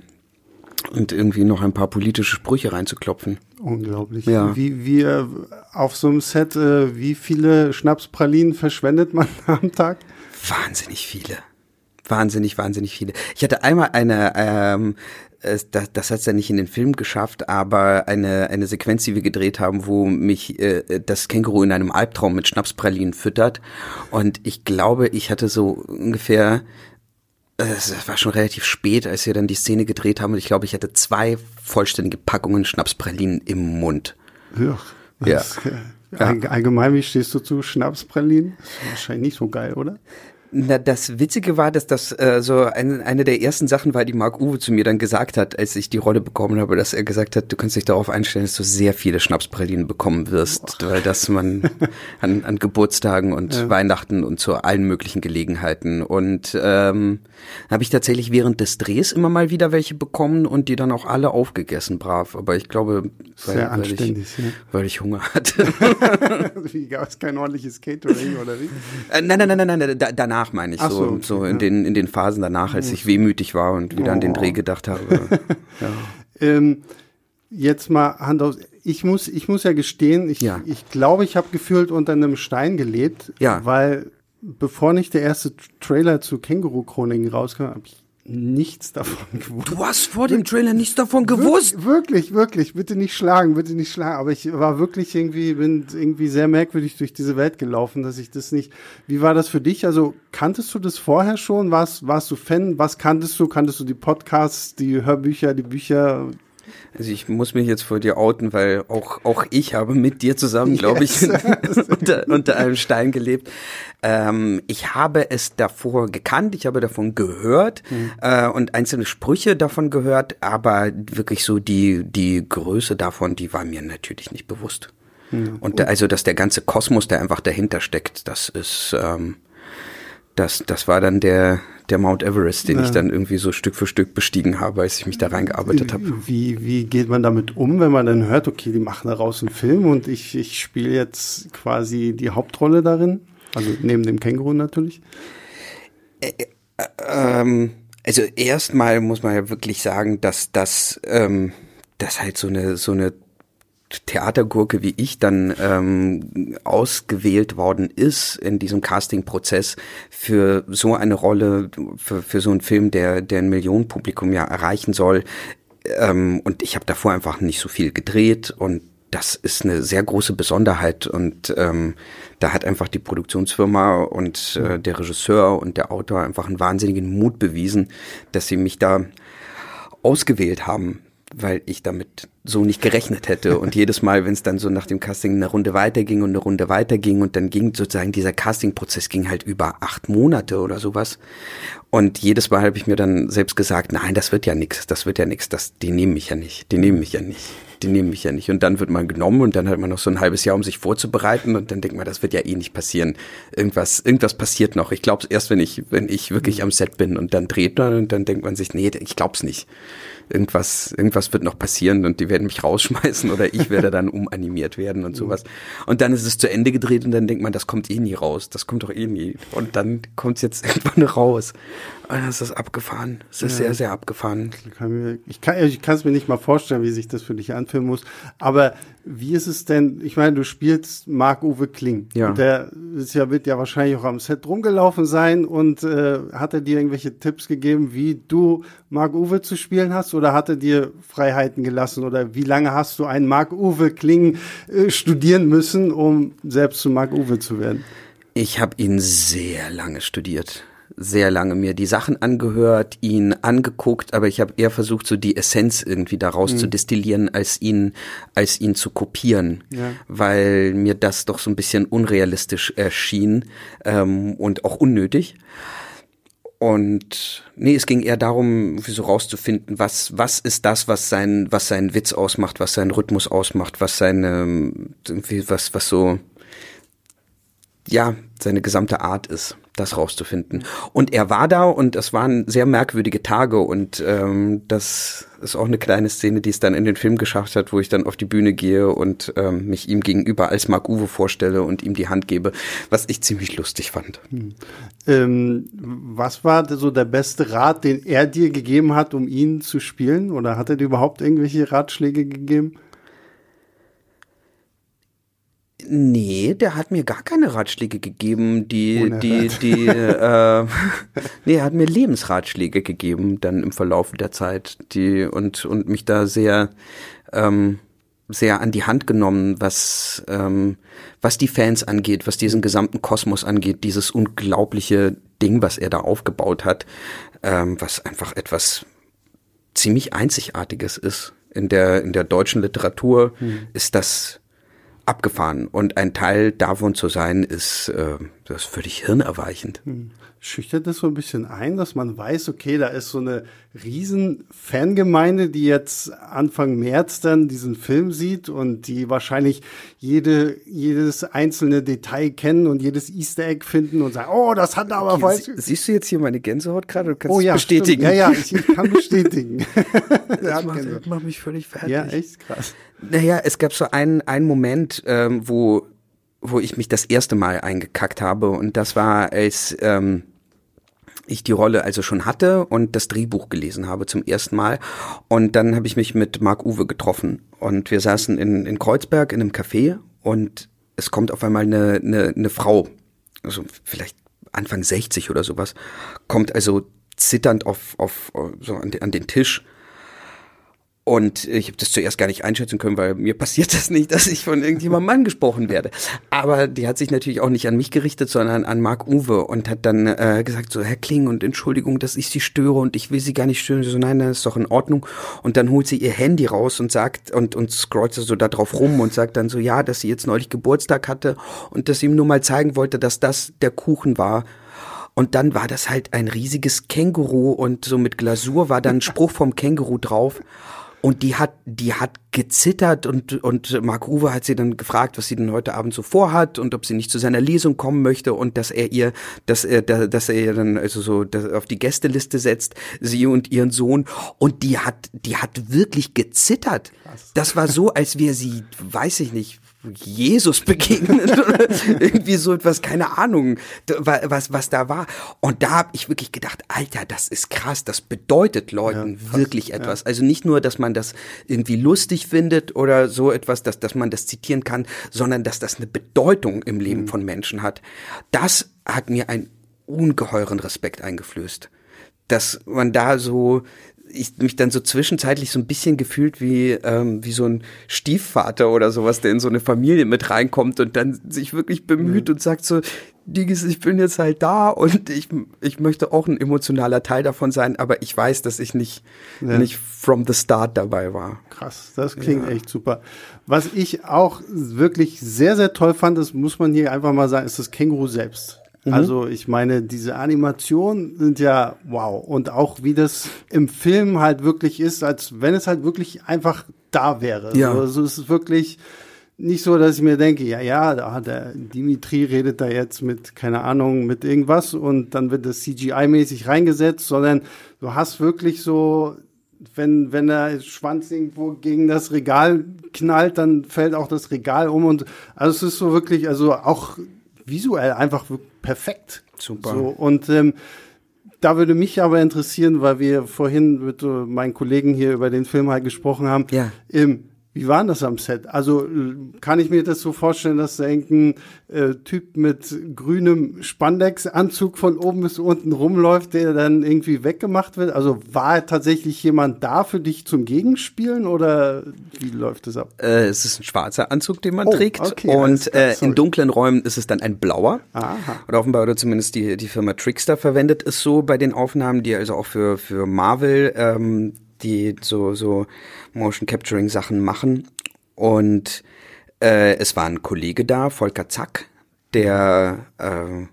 und irgendwie noch ein paar politische Sprüche reinzuklopfen. Unglaublich. Ja. Wie, wie äh, auf so einem Set, äh, wie viele Schnapspralinen verschwendet man [LAUGHS] am Tag? Wahnsinnig viele. Wahnsinnig, wahnsinnig viele. Ich hatte einmal eine, ähm, das, das hat es ja nicht in den Film geschafft, aber eine, eine Sequenz, die wir gedreht haben, wo mich äh, das Känguru in einem Albtraum mit Schnapspralinen füttert. Und ich glaube, ich hatte so ungefähr es war schon relativ spät, als wir dann die Szene gedreht haben und ich glaube, ich hatte zwei vollständige Packungen Schnapspralinen im Mund. Ja. Ja. ja. Allgemein, wie stehst du zu Schnapspralinen? Wahrscheinlich nicht so geil, oder? Na, das Witzige war, dass das äh, so ein, eine der ersten Sachen war, die Marc Uwe zu mir dann gesagt hat, als ich die Rolle bekommen habe, dass er gesagt hat, du kannst dich darauf einstellen, dass du sehr viele Schnapspralinen bekommen wirst, Boah. weil das man [LAUGHS] an, an Geburtstagen und ja. Weihnachten und zu allen möglichen Gelegenheiten. Und ähm, habe ich tatsächlich während des Drehs immer mal wieder welche bekommen und die dann auch alle aufgegessen, brav. Aber ich glaube, weil, sehr anständig, weil ich, ja. weil ich Hunger [LAUGHS] hatte. wie gab es kein ordentliches Catering oder wie? Äh, nein, nein, nein, nein, nein, danach danach meine ich, so, so, okay, so in, ja. den, in den Phasen danach, als ich wehmütig war und wieder oh. an den Dreh gedacht habe. [LAUGHS] ja. ähm, jetzt mal Hand aus. Ich muss, ich muss ja gestehen, ich, ja. ich glaube, ich habe gefühlt unter einem Stein gelebt, ja. weil bevor nicht der erste Trailer zu Känguru-Chroniken rauskam, habe ich nichts davon [LAUGHS] gewusst. Du hast vor dem Trailer nichts davon gewusst? Wir wirklich, wirklich. Bitte nicht schlagen, bitte nicht schlagen. Aber ich war wirklich irgendwie, bin irgendwie sehr merkwürdig durch diese Welt gelaufen, dass ich das nicht. Wie war das für dich? Also kanntest du das vorher schon? Warst, warst du Fan? Was kanntest du? Kanntest du die Podcasts, die Hörbücher, die Bücher? Also ich muss mich jetzt vor dir outen, weil auch, auch ich habe mit dir zusammen, glaube yes. ich, [LAUGHS] unter, unter einem Stein gelebt. Ähm, ich habe es davor gekannt, ich habe davon gehört mhm. äh, und einzelne Sprüche davon gehört, aber wirklich so die, die Größe davon, die war mir natürlich nicht bewusst. Mhm. Und da, also, dass der ganze Kosmos, der einfach dahinter steckt, das ist, ähm, das, das war dann der, der Mount Everest, den ja. ich dann irgendwie so Stück für Stück bestiegen habe, als ich mich da reingearbeitet habe. Wie, wie geht man damit um, wenn man dann hört, okay, die machen daraus einen Film und ich, ich spiele jetzt quasi die Hauptrolle darin? Also neben dem Känguru natürlich. Äh, äh, ähm, also erstmal muss man ja wirklich sagen, dass das, ähm, dass halt so eine so eine Theatergurke wie ich dann ähm, ausgewählt worden ist in diesem Castingprozess für so eine Rolle, für, für so einen Film, der, der ein Millionenpublikum ja erreichen soll. Ähm, und ich habe davor einfach nicht so viel gedreht und das ist eine sehr große Besonderheit und ähm, da hat einfach die Produktionsfirma und äh, der Regisseur und der Autor einfach einen wahnsinnigen Mut bewiesen, dass sie mich da ausgewählt haben weil ich damit so nicht gerechnet hätte. Und jedes Mal, wenn es dann so nach dem Casting eine Runde weiterging und eine Runde weiterging und dann ging sozusagen dieser Castingprozess ging halt über acht Monate oder sowas. Und jedes Mal habe ich mir dann selbst gesagt, nein, das wird ja nix, das wird ja nix, das, die nehmen mich ja nicht, die nehmen mich ja nicht, die nehmen mich ja nicht. Und dann wird man genommen und dann hat man noch so ein halbes Jahr, um sich vorzubereiten und dann denkt man, das wird ja eh nicht passieren. Irgendwas, irgendwas passiert noch. Ich glaube es erst, wenn ich, wenn ich wirklich am Set bin und dann dreht man und dann denkt man sich, nee, ich glaub's nicht irgendwas, irgendwas wird noch passieren und die werden mich rausschmeißen oder ich werde dann [LAUGHS] umanimiert werden und sowas. Und dann ist es zu Ende gedreht und dann denkt man, das kommt eh nie raus, das kommt doch eh nie. Und dann kommt es jetzt [LAUGHS] irgendwann raus. Und das ist abgefahren. Es ist ja. sehr, sehr abgefahren. Ich kann ich kann es mir nicht mal vorstellen, wie sich das für dich anfühlen muss. Aber wie ist es denn? Ich meine, du spielst Marc-Uwe Kling. Ja. Der ist ja, wird ja wahrscheinlich auch am Set rumgelaufen sein und äh, hat er dir irgendwelche Tipps gegeben, wie du Marc-Uwe zu spielen hast oder hat er dir Freiheiten gelassen oder wie lange hast du einen Marc-Uwe Kling äh, studieren müssen, um selbst zu Marc-Uwe zu werden? Ich habe ihn sehr lange studiert sehr lange mir die Sachen angehört, ihn angeguckt, aber ich habe eher versucht, so die Essenz irgendwie daraus mhm. zu destillieren, als ihn, als ihn zu kopieren, ja. weil mir das doch so ein bisschen unrealistisch erschien ähm, und auch unnötig. Und nee, es ging eher darum, so rauszufinden, was, was ist das, was sein, was seinen Witz ausmacht, was seinen Rhythmus ausmacht, was seine, irgendwie, was, was so, ja, seine gesamte Art ist das rauszufinden. Und er war da und es waren sehr merkwürdige Tage und ähm, das ist auch eine kleine Szene, die es dann in den Film geschafft hat, wo ich dann auf die Bühne gehe und ähm, mich ihm gegenüber als Mark Uwe vorstelle und ihm die Hand gebe, was ich ziemlich lustig fand. Hm. Ähm, was war so der beste Rat, den er dir gegeben hat, um ihn zu spielen? Oder hat er dir überhaupt irgendwelche Ratschläge gegeben? Nee, der hat mir gar keine Ratschläge gegeben, die, Unerhört. die, die, äh, [LAUGHS] nee, er hat mir Lebensratschläge gegeben dann im Verlauf der Zeit, die und und mich da sehr, ähm, sehr an die Hand genommen, was ähm, was die Fans angeht, was diesen gesamten Kosmos angeht, dieses unglaubliche Ding, was er da aufgebaut hat, ähm, was einfach etwas ziemlich einzigartiges ist in der in der deutschen Literatur, hm. ist das abgefahren. Und ein Teil davon zu sein, ist, äh, das ist völlig hirnerweichend. Hm. Schüchtert das so ein bisschen ein, dass man weiß, okay, da ist so eine riesen Fangemeinde, die jetzt Anfang März dann diesen Film sieht und die wahrscheinlich jede, jedes einzelne Detail kennen und jedes Easter Egg finden und sagen, oh, das hat aber okay, falsch. siehst du jetzt hier meine Gänsehaut gerade? Du kannst oh, ja, bestätigen. Stimmt. Ja, ja, ich, ich kann [LAUGHS] bestätigen. das macht, macht mich völlig fertig. Ja, echt krass. Naja, es gab so einen, einen Moment, ähm, wo, wo ich mich das erste Mal eingekackt habe und das war, als ähm, ich die Rolle also schon hatte und das Drehbuch gelesen habe zum ersten Mal. Und dann habe ich mich mit Marc Uwe getroffen und wir saßen in, in Kreuzberg in einem Café und es kommt auf einmal eine, eine, eine Frau, also vielleicht Anfang 60 oder sowas, kommt also zitternd auf, auf so an, den, an den Tisch und ich habe das zuerst gar nicht einschätzen können, weil mir passiert [LAUGHS] das nicht, dass ich von irgendjemandem angesprochen werde. Aber die hat sich natürlich auch nicht an mich gerichtet, sondern an Marc Uwe und hat dann äh, gesagt, so Herr Kling und Entschuldigung, dass ich Sie störe und ich will Sie gar nicht stören. So nein, das ist doch in Ordnung. Und dann holt sie ihr Handy raus und sagt und und scrollt so da drauf rum und sagt dann so ja, dass sie jetzt neulich Geburtstag hatte und dass sie ihm nur mal zeigen wollte, dass das der Kuchen war. Und dann war das halt ein riesiges Känguru und so mit Glasur war dann ein Spruch vom Känguru drauf. Und die hat, die hat gezittert und, und Mark Uwe hat sie dann gefragt, was sie denn heute Abend so vorhat und ob sie nicht zu seiner Lesung kommen möchte und dass er ihr, dass er, dass er ihr dann also so auf die Gästeliste setzt, sie und ihren Sohn. Und die hat, die hat wirklich gezittert. Das war so, als wäre sie, weiß ich nicht, Jesus begegnen oder [LAUGHS] irgendwie so etwas, keine Ahnung, was, was da war. Und da habe ich wirklich gedacht, Alter, das ist krass, das bedeutet Leuten ja, wirklich etwas. Ja. Also nicht nur, dass man das irgendwie lustig findet oder so etwas, dass, dass man das zitieren kann, sondern dass das eine Bedeutung im Leben mhm. von Menschen hat. Das hat mir einen ungeheuren Respekt eingeflößt. Dass man da so ich mich dann so zwischenzeitlich so ein bisschen gefühlt wie, ähm, wie so ein Stiefvater oder sowas, der in so eine Familie mit reinkommt und dann sich wirklich bemüht mhm. und sagt so, Digis, ich bin jetzt halt da und ich, ich möchte auch ein emotionaler Teil davon sein, aber ich weiß, dass ich nicht, ja. nicht from the start dabei war. Krass, das klingt ja. echt super. Was ich auch wirklich sehr, sehr toll fand, das muss man hier einfach mal sagen, ist das Känguru selbst. Mhm. Also ich meine, diese Animationen sind ja wow. Und auch wie das im Film halt wirklich ist, als wenn es halt wirklich einfach da wäre. Ja. Also es ist wirklich nicht so, dass ich mir denke, ja, ja, da hat der Dimitri redet da jetzt mit, keine Ahnung, mit irgendwas und dann wird das CGI-mäßig reingesetzt, sondern du hast wirklich so, wenn, wenn der Schwanz irgendwo gegen das Regal knallt, dann fällt auch das Regal um und also es ist so wirklich, also auch visuell einfach perfekt. Super. So, und ähm, da würde mich aber interessieren, weil wir vorhin mit äh, meinen Kollegen hier über den Film halt gesprochen haben. Ja. Ähm, wie war das am Set? Also kann ich mir das so vorstellen, dass da irgendein äh, Typ mit grünem Spandex-Anzug von oben bis unten rumläuft, der dann irgendwie weggemacht wird? Also war tatsächlich jemand da für dich zum Gegenspielen oder wie läuft das ab? Äh, es ist ein schwarzer Anzug, den man oh, trägt okay, und äh, in dunklen Räumen ist es dann ein blauer. Aha. Oder offenbar oder zumindest die, die Firma Trickster verwendet es so bei den Aufnahmen, die also auch für, für Marvel ähm, die so, so Motion Capturing Sachen machen. Und äh, es war ein Kollege da, Volker Zack, der äh,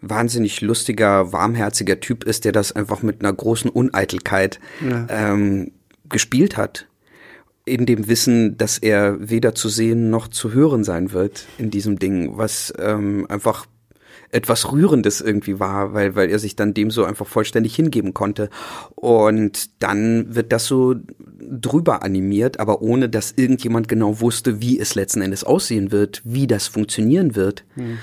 wahnsinnig lustiger, warmherziger Typ ist, der das einfach mit einer großen Uneitelkeit ja. ähm, gespielt hat. In dem Wissen, dass er weder zu sehen noch zu hören sein wird in diesem Ding, was ähm, einfach etwas Rührendes irgendwie war, weil, weil er sich dann dem so einfach vollständig hingeben konnte. Und dann wird das so drüber animiert, aber ohne dass irgendjemand genau wusste, wie es letzten Endes aussehen wird, wie das funktionieren wird. Mhm.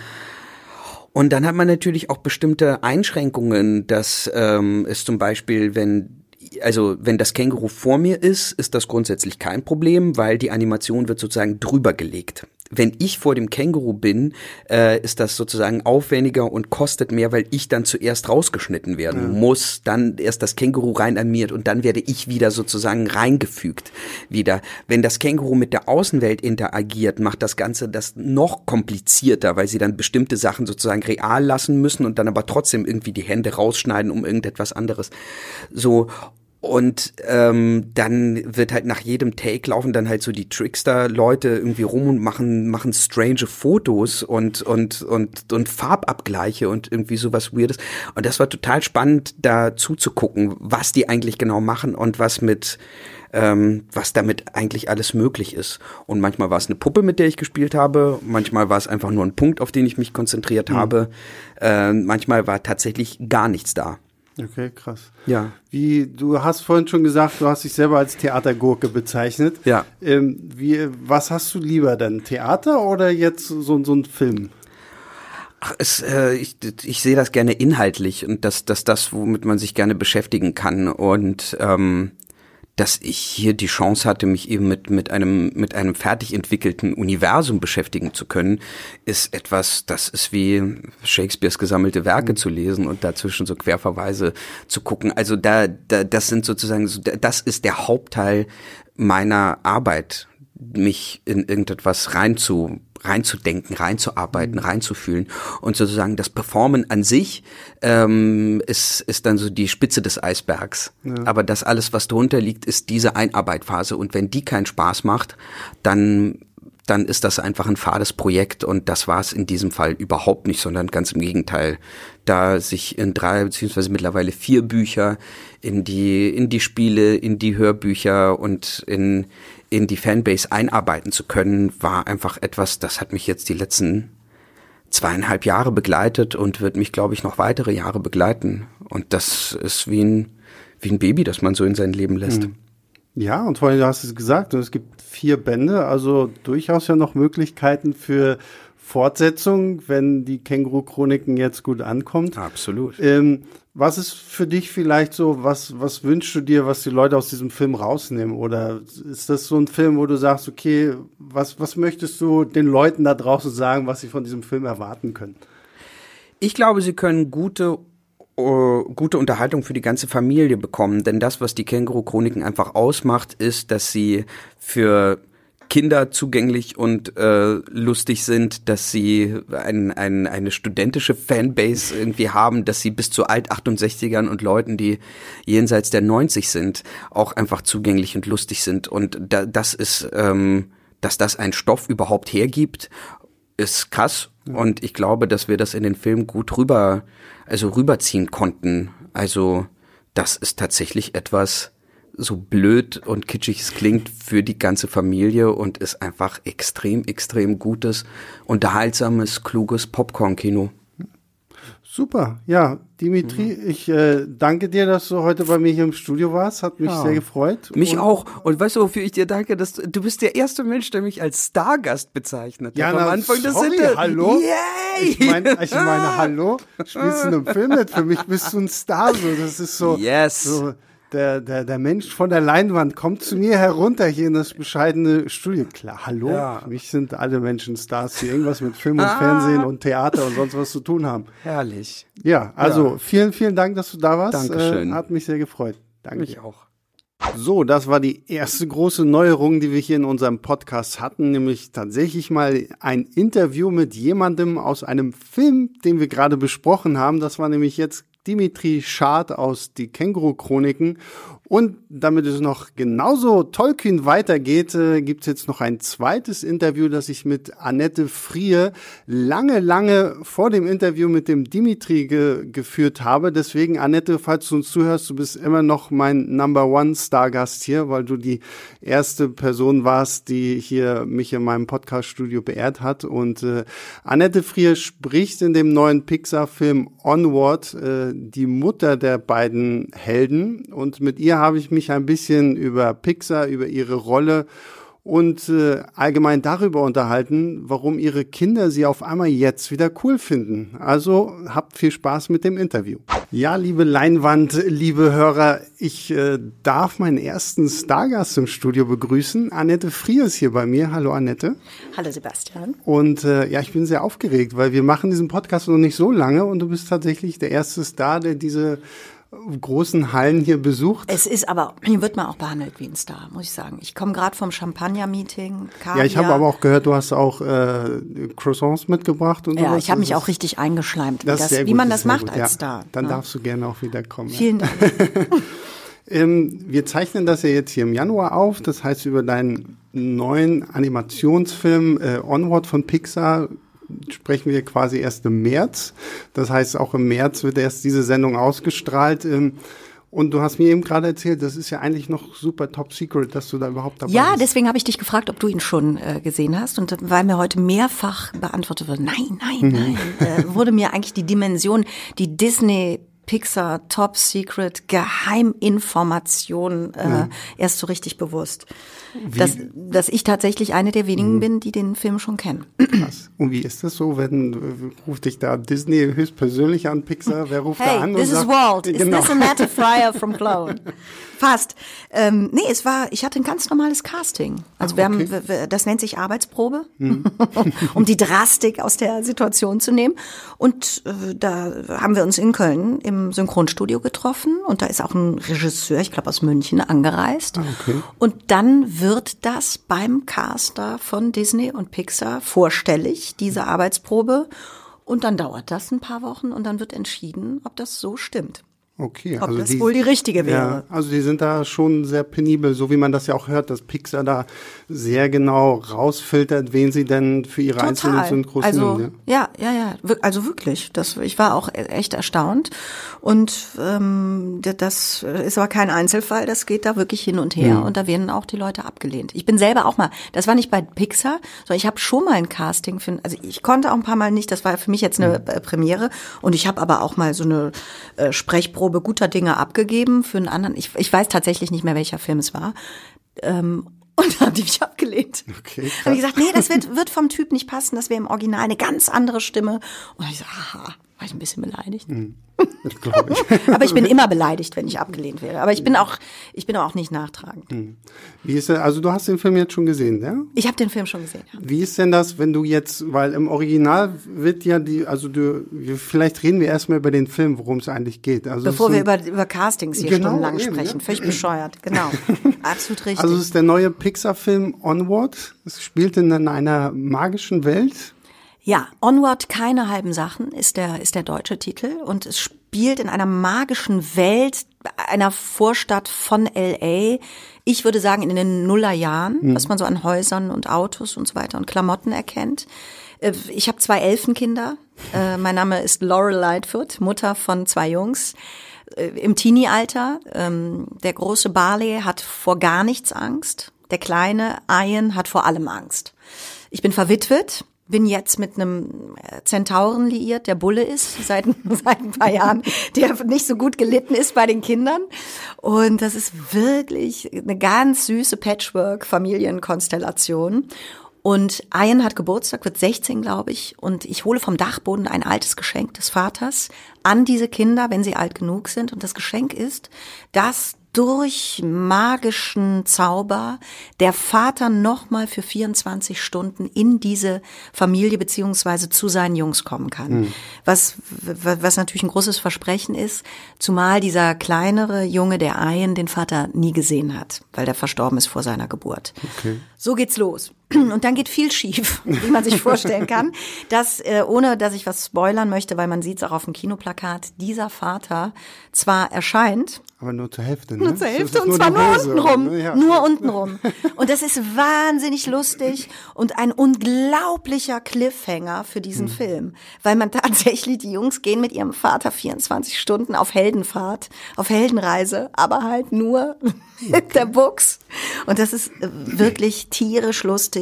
Und dann hat man natürlich auch bestimmte Einschränkungen, dass ähm, es zum Beispiel, wenn also wenn das Känguru vor mir ist, ist das grundsätzlich kein Problem, weil die Animation wird sozusagen drüber gelegt wenn ich vor dem Känguru bin, äh, ist das sozusagen aufwendiger und kostet mehr, weil ich dann zuerst rausgeschnitten werden ja. muss, dann erst das Känguru rein animiert und dann werde ich wieder sozusagen reingefügt wieder. Wenn das Känguru mit der Außenwelt interagiert, macht das Ganze das noch komplizierter, weil sie dann bestimmte Sachen sozusagen real lassen müssen und dann aber trotzdem irgendwie die Hände rausschneiden um irgendetwas anderes. So und ähm, dann wird halt nach jedem Take laufen dann halt so die Trickster-Leute irgendwie rum und machen, machen strange Fotos und, und, und, und Farbabgleiche und irgendwie sowas Weirdes. Und das war total spannend, da zuzugucken, was die eigentlich genau machen und was mit, ähm, was damit eigentlich alles möglich ist. Und manchmal war es eine Puppe, mit der ich gespielt habe, manchmal war es einfach nur ein Punkt, auf den ich mich konzentriert mhm. habe, äh, manchmal war tatsächlich gar nichts da. Okay, krass. Ja. Wie, du hast vorhin schon gesagt, du hast dich selber als Theatergurke bezeichnet. Ja. Ähm, wie, was hast du lieber denn? Theater oder jetzt so, so ein Film? Ach, es, äh, ich, ich sehe das gerne inhaltlich und das, das, das, womit man sich gerne beschäftigen kann. Und ähm, dass ich hier die Chance hatte, mich eben mit, mit einem, mit einem fertig entwickelten Universum beschäftigen zu können, ist etwas, das ist wie Shakespeares gesammelte Werke mhm. zu lesen und dazwischen so Querverweise zu gucken. Also da, da, das sind sozusagen, das ist der Hauptteil meiner Arbeit, mich in irgendetwas rein zu reinzudenken, reinzuarbeiten, mhm. reinzufühlen und sozusagen das Performen an sich ähm, ist, ist dann so die Spitze des Eisbergs. Ja. Aber das alles, was drunter liegt, ist diese Einarbeitphase und wenn die keinen Spaß macht, dann dann ist das einfach ein fades Projekt und das war es in diesem Fall überhaupt nicht, sondern ganz im Gegenteil. Da sich in drei beziehungsweise mittlerweile vier Bücher in die in die Spiele, in die Hörbücher und in in die Fanbase einarbeiten zu können, war einfach etwas, das hat mich jetzt die letzten zweieinhalb Jahre begleitet und wird mich, glaube ich, noch weitere Jahre begleiten. Und das ist wie ein, wie ein Baby, das man so in sein Leben lässt. Mhm. Ja, und vor allem, du hast es gesagt, es gibt vier Bände, also durchaus ja noch Möglichkeiten für Fortsetzung, wenn die Känguru-Chroniken jetzt gut ankommt. Absolut. Ähm, was ist für dich vielleicht so, was, was wünschst du dir, was die Leute aus diesem Film rausnehmen? Oder ist das so ein Film, wo du sagst, okay, was, was möchtest du den Leuten da draußen sagen, was sie von diesem Film erwarten können? Ich glaube, sie können gute uh, gute Unterhaltung für die ganze Familie bekommen, denn das, was die Känguru-Chroniken einfach ausmacht, ist, dass sie für Kinder zugänglich und äh, lustig sind, dass sie ein, ein, eine studentische Fanbase irgendwie haben, dass sie bis zu Alt-68ern und Leuten, die jenseits der 90 sind, auch einfach zugänglich und lustig sind. Und da, das ist, ähm, dass das ein Stoff überhaupt hergibt, ist krass. Und ich glaube, dass wir das in den Film gut rüber, also rüberziehen konnten. Also das ist tatsächlich etwas, so blöd und kitschig es klingt, für die ganze Familie und ist einfach extrem, extrem gutes, unterhaltsames, kluges Popcorn-Kino. Super, ja, Dimitri, mhm. ich äh, danke dir, dass du heute bei mir hier im Studio warst. Hat mich ja. sehr gefreut. Mich und auch. Und weißt du, wofür ich dir danke? Dass du, du bist der erste Mensch, der mich als Stargast bezeichnet ja, am Anfang sorry, des hallo. Yay! Ich meine, ich meine, hallo, [LAUGHS] spielst du in einem Film mit? Für mich bist du ein Star. So, das ist so. Yes. So, der, der, der Mensch von der Leinwand kommt zu mir herunter hier in das bescheidene Studio. Klar, hallo, ja. für mich sind alle Menschen Stars, die irgendwas mit Film und ah. Fernsehen und Theater und sonst was zu tun haben. Herrlich. Ja, also ja. vielen, vielen Dank, dass du da warst. Dankeschön. Äh, hat mich sehr gefreut. Danke. Mich auch. So, das war die erste große Neuerung, die wir hier in unserem Podcast hatten, nämlich tatsächlich mal ein Interview mit jemandem aus einem Film, den wir gerade besprochen haben. Das war nämlich jetzt Dimitri Schad aus Die Känguru-Chroniken. Und damit es noch genauso tollkühn weitergeht, äh, gibt es jetzt noch ein zweites Interview, das ich mit Annette Frier lange, lange vor dem Interview mit dem Dimitri ge geführt habe. Deswegen, Annette, falls du uns zuhörst, du bist immer noch mein Number One Stargast hier, weil du die erste Person warst, die hier mich in meinem Podcast-Studio beehrt hat. Und äh, Annette Frier spricht in dem neuen Pixar-Film Onward äh, die Mutter der beiden Helden. Und mit ihr habe ich mich ein bisschen über Pixar, über ihre Rolle und äh, allgemein darüber unterhalten, warum ihre Kinder sie auf einmal jetzt wieder cool finden. Also habt viel Spaß mit dem Interview. Ja, liebe Leinwand, liebe Hörer, ich äh, darf meinen ersten Stargast im Studio begrüßen. Annette Frier ist hier bei mir. Hallo Annette. Hallo Sebastian. Und äh, ja, ich bin sehr aufgeregt, weil wir machen diesen Podcast noch nicht so lange und du bist tatsächlich der erste Star, der diese großen Hallen hier besucht. Es ist aber, hier wird man auch behandelt wie ein Star, muss ich sagen. Ich komme gerade vom Champagner-Meeting. Ja, ich habe aber auch gehört, du hast auch äh, Croissants mitgebracht und Ja, sowas. ich habe mich auch richtig eingeschleimt, das das, wie man das macht als ja, Star. Dann ja. darfst du gerne auch wieder kommen. Vielen [LAUGHS] Dank. ähm, wir zeichnen das ja jetzt hier im Januar auf, das heißt über deinen neuen Animationsfilm äh, Onward von Pixar sprechen wir quasi erst im März. Das heißt, auch im März wird erst diese Sendung ausgestrahlt. Ähm, und du hast mir eben gerade erzählt, das ist ja eigentlich noch super top secret, dass du da überhaupt dabei ja, bist. Ja, deswegen habe ich dich gefragt, ob du ihn schon äh, gesehen hast. Und weil mir heute mehrfach beantwortet wurde, nein, nein, mhm. nein, äh, wurde mir eigentlich die Dimension, die Disney Pixar Top Secret Geheiminformation äh, ja. erst so richtig bewusst. Dass, dass ich tatsächlich eine der wenigen mhm. bin, die den Film schon kennen. Krass. Und wie ist das so, wenn ruft dich da Disney höchstpersönlich an, Pixar? Wer ruft hey, da an? This is sagt, Walt. Genau. Is this a Matt Fryer from [LAUGHS] Clone? Fast. Ähm, nee, es war, ich hatte ein ganz normales Casting. Also Ach, wir okay. haben, das nennt sich Arbeitsprobe, hm. [LAUGHS] um die Drastik aus der Situation zu nehmen. Und äh, da haben wir uns in Köln im Synchronstudio getroffen und da ist auch ein Regisseur, ich glaube aus München, angereist. Ah, okay. Und dann wird das beim Caster von Disney und Pixar vorstellig, diese Arbeitsprobe. Und dann dauert das ein paar Wochen und dann wird entschieden, ob das so stimmt. Okay, Ob also das die, wohl die richtige wäre. Ja, also die sind da schon sehr penibel, so wie man das ja auch hört, dass Pixar da sehr genau rausfiltert, wen sie denn für ihre Total. einzelnen Synchros also, nehmen. Ja? ja, ja, ja, also wirklich. Das, ich war auch echt erstaunt. Und ähm, das ist aber kein Einzelfall, das geht da wirklich hin und her ja. und da werden auch die Leute abgelehnt. Ich bin selber auch mal, das war nicht bei Pixar, sondern ich habe schon mal ein Casting für, also ich konnte auch ein paar Mal nicht, das war für mich jetzt eine mhm. Premiere und ich habe aber auch mal so eine äh, Sprechprobe Arbeitsprobe guter Dinge abgegeben für einen anderen. Ich, ich weiß tatsächlich nicht mehr, welcher Film es war. Ähm, [LAUGHS] und haben die mich abgelehnt. Okay, Habe ich gesagt, nee, das wird, wird vom Typ nicht passen, das wäre im Original eine ganz andere Stimme. Und ich so, aha, war ich ein bisschen beleidigt. [LAUGHS] Mhm. Aber ich bin immer beleidigt, wenn ich abgelehnt werde. Aber ich bin auch, ich bin auch nicht nachtragend. Wie ist denn, also du hast den Film jetzt schon gesehen, ja? Ich habe den Film schon gesehen. Ja. Wie ist denn das, wenn du jetzt, weil im Original wird ja die, also du, vielleicht reden wir erstmal über den Film, worum es eigentlich geht. Also Bevor wir über, über Castings hier Genau, stundenlang eben, sprechen. ja. Völlig [CLEARS THROAT] bescheuert, genau. [LAUGHS] Absolut richtig. Also es ist der neue Pixar-Film Onward. Es spielt in einer magischen Welt. Ja, Onward, keine halben Sachen ist der, ist der deutsche Titel und es spielt in einer magischen Welt, einer Vorstadt von LA. Ich würde sagen in den Nullerjahren, was man so an Häusern und Autos und so weiter und Klamotten erkennt. Äh, Ich habe zwei Elfenkinder. Äh, Mein Name ist Laurel Lightfoot, Mutter von zwei Jungs äh, im Teenie-Alter. Ähm, Der große Barley hat vor gar nichts Angst. Der kleine Ian hat vor allem Angst. Ich bin verwitwet, bin jetzt mit einem äh, Zentauren liiert, der Bulle ist, seit, [LAUGHS] seit ein paar Jahren, der nicht so gut gelitten ist bei den Kindern. Und das ist wirklich eine ganz süße Patchwork-Familienkonstellation. Und Ian hat Geburtstag, wird 16, glaube ich. Und ich hole vom Dachboden ein altes Geschenk des Vaters an diese Kinder, wenn sie alt genug sind. Und das Geschenk ist, dass durch magischen Zauber der Vater nochmal für 24 Stunden in diese Familie beziehungsweise zu seinen Jungs kommen kann. Was, w- was natürlich ein großes Versprechen ist, zumal dieser kleinere Junge, der Ian, den Vater nie gesehen hat, weil der verstorben ist vor seiner Geburt. Okay. So geht's los. Und dann geht viel schief, [LAUGHS] wie man sich vorstellen kann. Dass, äh, ohne dass ich was spoilern möchte, weil man sieht es auch auf dem Kinoplakat, dieser Vater zwar erscheint, Aber nur zur Hälfte, ne? nur zur Hälfte und zwar nur Hose, unten rum. ne? Ja. Nur unten rum. Und das ist wahnsinnig lustig und ein unglaublicher Cliffhanger für diesen Hm. Film. Weil man [LAUGHS] tatsächlich, die Jungs gehen mit ihrem Vater 24 Stunden auf Heldenfahrt, auf Heldenreise, aber halt nur [LAUGHS] mit der Buchs. Und das ist äh, wirklich tierisch lustig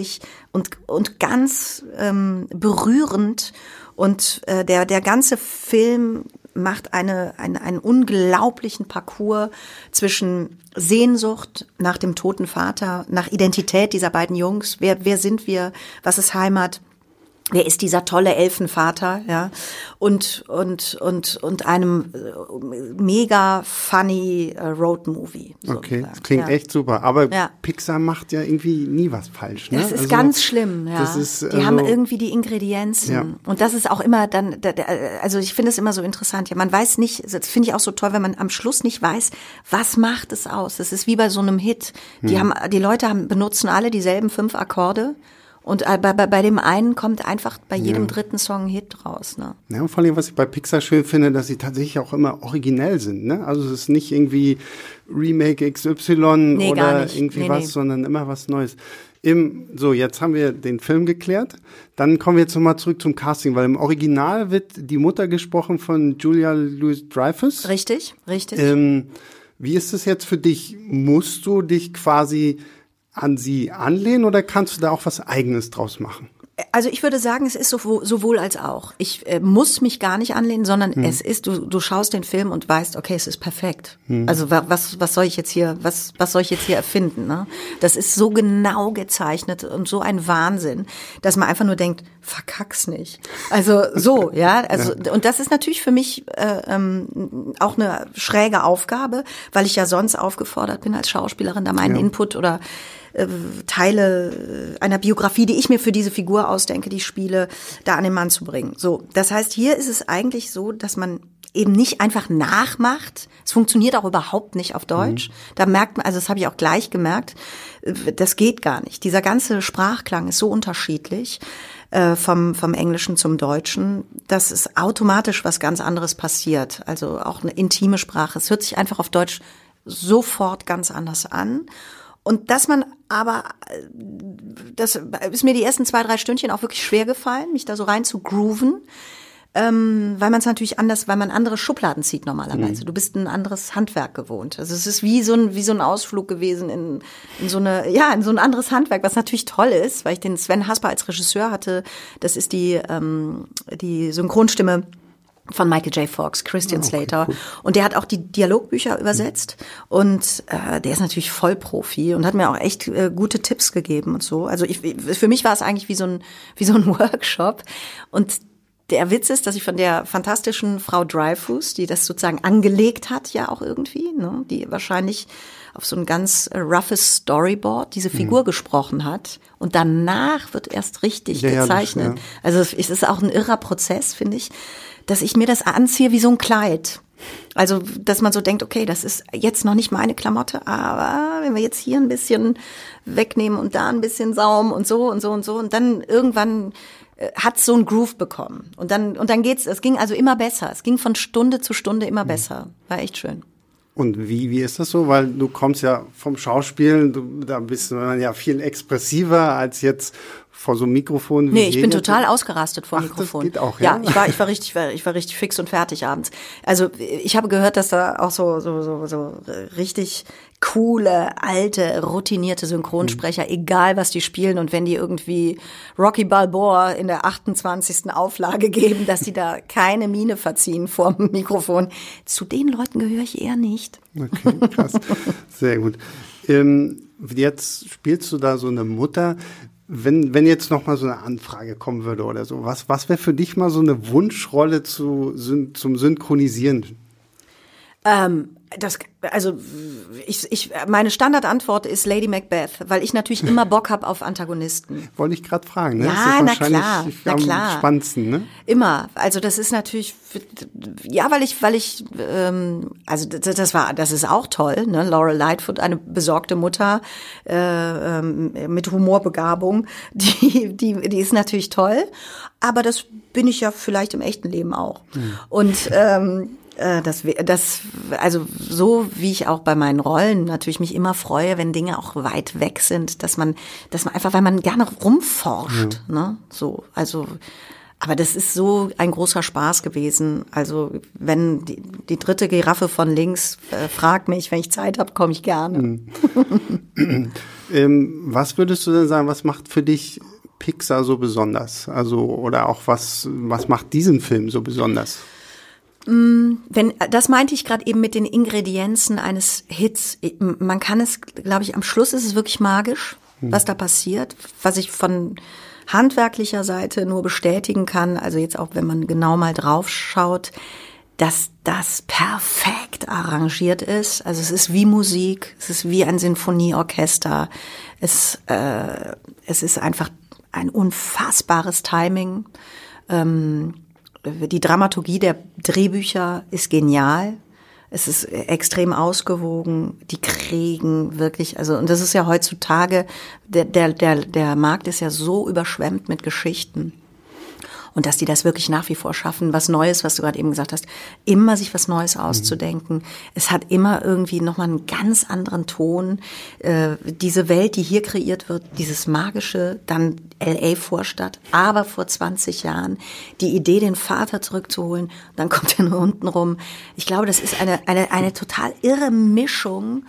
und, und ganz ähm, berührend. Und äh, der, der ganze Film macht eine, eine, einen unglaublichen Parcours zwischen Sehnsucht nach dem toten Vater, nach Identität dieser beiden Jungs. Wer, wer sind wir? Was ist Heimat? Wer ist dieser tolle Elfenvater, ja? Und, und, und, und einem äh, mega funny äh, Road-Movie. Okay, das klingt ja. echt super. Aber Ja. Pixar macht ja irgendwie nie was falsch, ne? Das ist Also, ganz schlimm, ja. Das ist, die also, haben irgendwie die Ingredienzen. Ja. Und das ist auch immer dann, da- da- also ich finde es immer so interessant. Ja, man weiß nicht, das finde ich auch so toll, wenn man am Schluss nicht weiß, was macht es aus. Das ist wie bei so einem Hit. Die Hm. haben, die Leute haben, benutzen alle dieselben fünf Akkorde. Und äh, bei, bei, bei dem einen kommt einfach bei jedem dritten Song ein Hit raus, ne? Ja, und vor allem, was ich bei Pixar schön finde, dass sie tatsächlich auch immer originell sind. Ne? Also es ist nicht irgendwie Remake XY Nee, oder irgendwie Nee, was, nee. sondern immer was Neues. Im, so, jetzt haben wir den Film geklärt. Dann kommen wir jetzt nochmal zurück zum Casting, weil im Original wird die Mutter gesprochen von Julia Louis-Dreyfus. Richtig, richtig. Ähm, wie ist es jetzt für dich? Musst du dich quasi an sie anlehnen oder kannst du da auch was Eigenes draus machen? Also ich würde sagen, es ist sowohl, sowohl als auch. Ich äh, muss mich gar nicht anlehnen, sondern Hm. es ist, du, du schaust den Film und weißt, okay, es ist perfekt. Hm. Also wa- was, was soll ich jetzt hier, was, was soll ich jetzt hier erfinden? Ne? Das ist so genau gezeichnet und so ein Wahnsinn, dass man einfach nur denkt, verkack's nicht. Also so, [LAUGHS] ja. Also und das ist natürlich für mich äh, ähm, auch eine schräge Aufgabe, weil ich ja sonst aufgefordert bin als Schauspielerin, da meinen Input oder äh, Teile einer Biografie, die ich mir für diese Figur ausdenke, die ich spiele, da an den Mann zu bringen. So, das heißt, hier ist es eigentlich so, dass man eben nicht einfach nachmacht. Es funktioniert auch überhaupt nicht auf Deutsch. Da merkt man, also das habe ich auch gleich gemerkt, äh, das geht gar nicht. Dieser ganze Sprachklang ist so unterschiedlich äh, vom, vom Englischen zum Deutschen, dass es automatisch was ganz anderes passiert. Also auch eine intime Sprache. Es hört sich einfach auf Deutsch sofort ganz anders an. Und dass man aber, das ist mir die ersten zwei, drei Stündchen auch wirklich schwer gefallen, mich da so rein zu grooven, ähm, weil man es natürlich anders, weil man andere Schubladen zieht normalerweise. Du bist ein anderes Handwerk gewohnt. Also es ist wie so ein, wie so ein Ausflug gewesen in, in so eine, ja, in so ein anderes Handwerk, was natürlich toll ist, weil ich den Sven Hasper als Regisseur hatte. Das ist die, ähm, die Synchronstimme von Michael J. Fox, Christian ah, okay, Slater. Cool. Und der hat auch die Dialogbücher übersetzt. Und äh, der ist natürlich Vollprofi und hat mir auch echt äh, gute Tipps gegeben und so. Also ich, für mich war es eigentlich wie so ein, [LAUGHS] wie so ein Workshop. Und der Witz ist, dass ich von der fantastischen Frau Dreyfus, die das sozusagen angelegt hat, ja auch irgendwie, ne, die wahrscheinlich auf so ein ganz roughes Storyboard diese Figur mhm. gesprochen hat und danach wird erst richtig ja, gezeichnet. Ja, ja. Also es ist auch ein irrer Prozess, finde ich dass ich mir das anziehe wie so ein Kleid. Also, dass man so denkt, okay, das ist jetzt noch nicht meine Klamotte, aber wenn wir jetzt hier ein bisschen wegnehmen und da ein bisschen Saum und so und so und so und dann irgendwann äh, hat so ein Groove bekommen. Und dann, und dann geht's, es ging also immer besser. Es ging von Stunde zu Stunde immer mhm. besser. War echt schön. Und wie, wie ist das so? Weil du kommst ja vom Schauspielen, du, da bist du dann ja viel expressiver als jetzt vor so einem Mikrofon. Nee, ich bin total ausgerastet vor Ach, Mikrofon. Das geht auch, ja? ja, ich war, ich [LAUGHS] war richtig, ich war richtig fix und fertig abends. Also ich habe gehört, dass da auch so, so, so, so richtig coole, alte, routinierte Synchronsprecher, mhm. egal was die spielen und wenn die irgendwie Rocky Balboa in der 28. Auflage geben, dass die da keine Miene verziehen vor dem Mikrofon. Zu den Leuten gehöre ich eher nicht. Okay, krass. [LAUGHS] Sehr gut. Ähm, jetzt spielst du da so eine Mutter. Wenn, wenn jetzt noch mal so eine Anfrage kommen würde oder so, was, was wäre für dich mal so eine Wunschrolle zu, zum Synchronisieren? Ähm, das, also ich, ich, meine Standardantwort ist Lady Macbeth, weil ich natürlich [LAUGHS] immer Bock habe auf Antagonisten. Wollte ich gerade fragen, ne? Ja, na klar, na klar. Spannendsten, ne? Immer. Also das ist natürlich, ja, weil ich, weil ich, ähm, also das, das war, das ist auch toll, ne? Laura Lightfoot, eine besorgte Mutter äh, ähm, mit Humorbegabung, [LAUGHS] die, die, die ist natürlich toll. Aber das bin ich ja vielleicht im echten Leben auch. Mhm. Und ähm, äh, das, das, also so wie ich auch bei meinen Rollen natürlich mich immer freue, wenn Dinge auch weit weg sind, dass man, dass man einfach, weil man gerne rumforscht, ja. ne, so, also, aber das ist so ein großer Spaß gewesen. Also wenn die, die dritte Giraffe von links äh, fragt mich, wenn ich Zeit habe, komme ich gerne. Mhm. [LAUGHS] ähm, was würdest du denn sagen, was macht für dich Pixar so besonders? Also oder auch was was macht diesen Film so besonders? Mm, wenn, das meinte ich gerade eben mit den Ingredienzen eines Hits. Man kann es, glaube ich, am Schluss ist es wirklich magisch, hm. was da passiert, was ich von handwerklicher Seite nur bestätigen kann. Also jetzt auch, wenn man genau mal drauf schaut, dass das perfekt arrangiert ist. Also es ist wie Musik, es ist wie ein Sinfonieorchester. Es, äh, es ist einfach ein unfassbares Timing. Ähm, die Dramaturgie der Drehbücher ist genial. Es ist extrem ausgewogen. Die kriegen wirklich, also, und das ist ja heutzutage, der, der, der, der Markt ist ja so überschwemmt mit Geschichten und dass die das wirklich nach wie vor schaffen, was Neues, was du gerade eben gesagt hast, immer sich was Neues auszudenken. Mhm. Es hat immer irgendwie nochmal einen ganz anderen Ton. Äh, diese Welt, die hier kreiert wird, dieses magische, dann LA-Vorstadt, aber vor 20 Jahren, die Idee, den Vater zurückzuholen, dann kommt er nur unten rum. Ich glaube, das ist eine, eine, eine total irre Mischung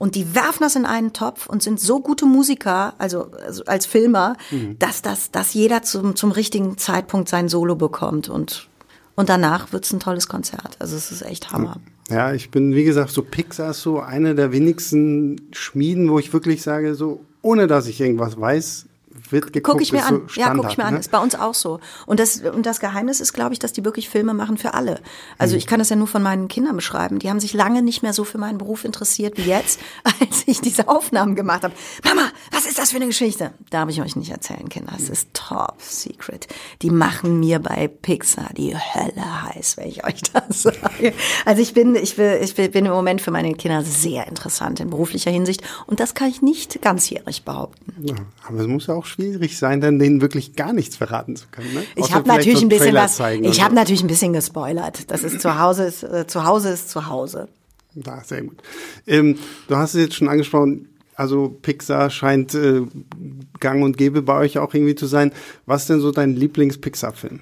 und die werfen das in einen Topf und sind so gute Musiker, also, also als Filmer, mhm. dass, das, dass jeder zum, zum richtigen Zeitpunkt sein Solo bekommt und, und danach wird's ein tolles Konzert. Also es ist echt Hammer. Ja, ich bin, wie gesagt, so Pixar ist so eine der wenigsten Schmieden, wo ich wirklich sage, so, ohne dass ich irgendwas weiß, wird geguckt. Guck ich mir an. So ja, guck ich mir ne? an. Ist bei uns auch so. Und das, und das Geheimnis ist, glaube ich, dass die wirklich Filme machen für alle. Also mhm. ich kann das ja nur von meinen Kindern beschreiben. Die haben sich lange nicht mehr so für meinen Beruf interessiert wie jetzt, [LAUGHS] als ich diese Aufnahmen gemacht habe. Mama, was ist das für eine Geschichte? Darf ich euch nicht erzählen, Kinder. Es ist top secret. Die machen mir bei Pixar die Hölle heiß, wenn ich euch das [LAUGHS] sage. Also ich bin, ich will, ich bin im Moment für meine Kinder sehr interessant in beruflicher Hinsicht. Und das kann ich nicht ganzjährig behaupten. Ja, aber es muss ja auch schwierig sein, dann denen wirklich gar nichts verraten zu können. Ne? Ich habe natürlich so ein bisschen was. Ich habe so. natürlich ein bisschen gespoilert. Das ist zu Hause ist äh, zu Hause ist zu Hause. Ja, sehr gut. Ähm, du hast es jetzt schon angesprochen. Also Pixar scheint äh, gang und gäbe bei euch auch irgendwie zu sein. Was ist denn so dein Lieblings-Pixar-Film?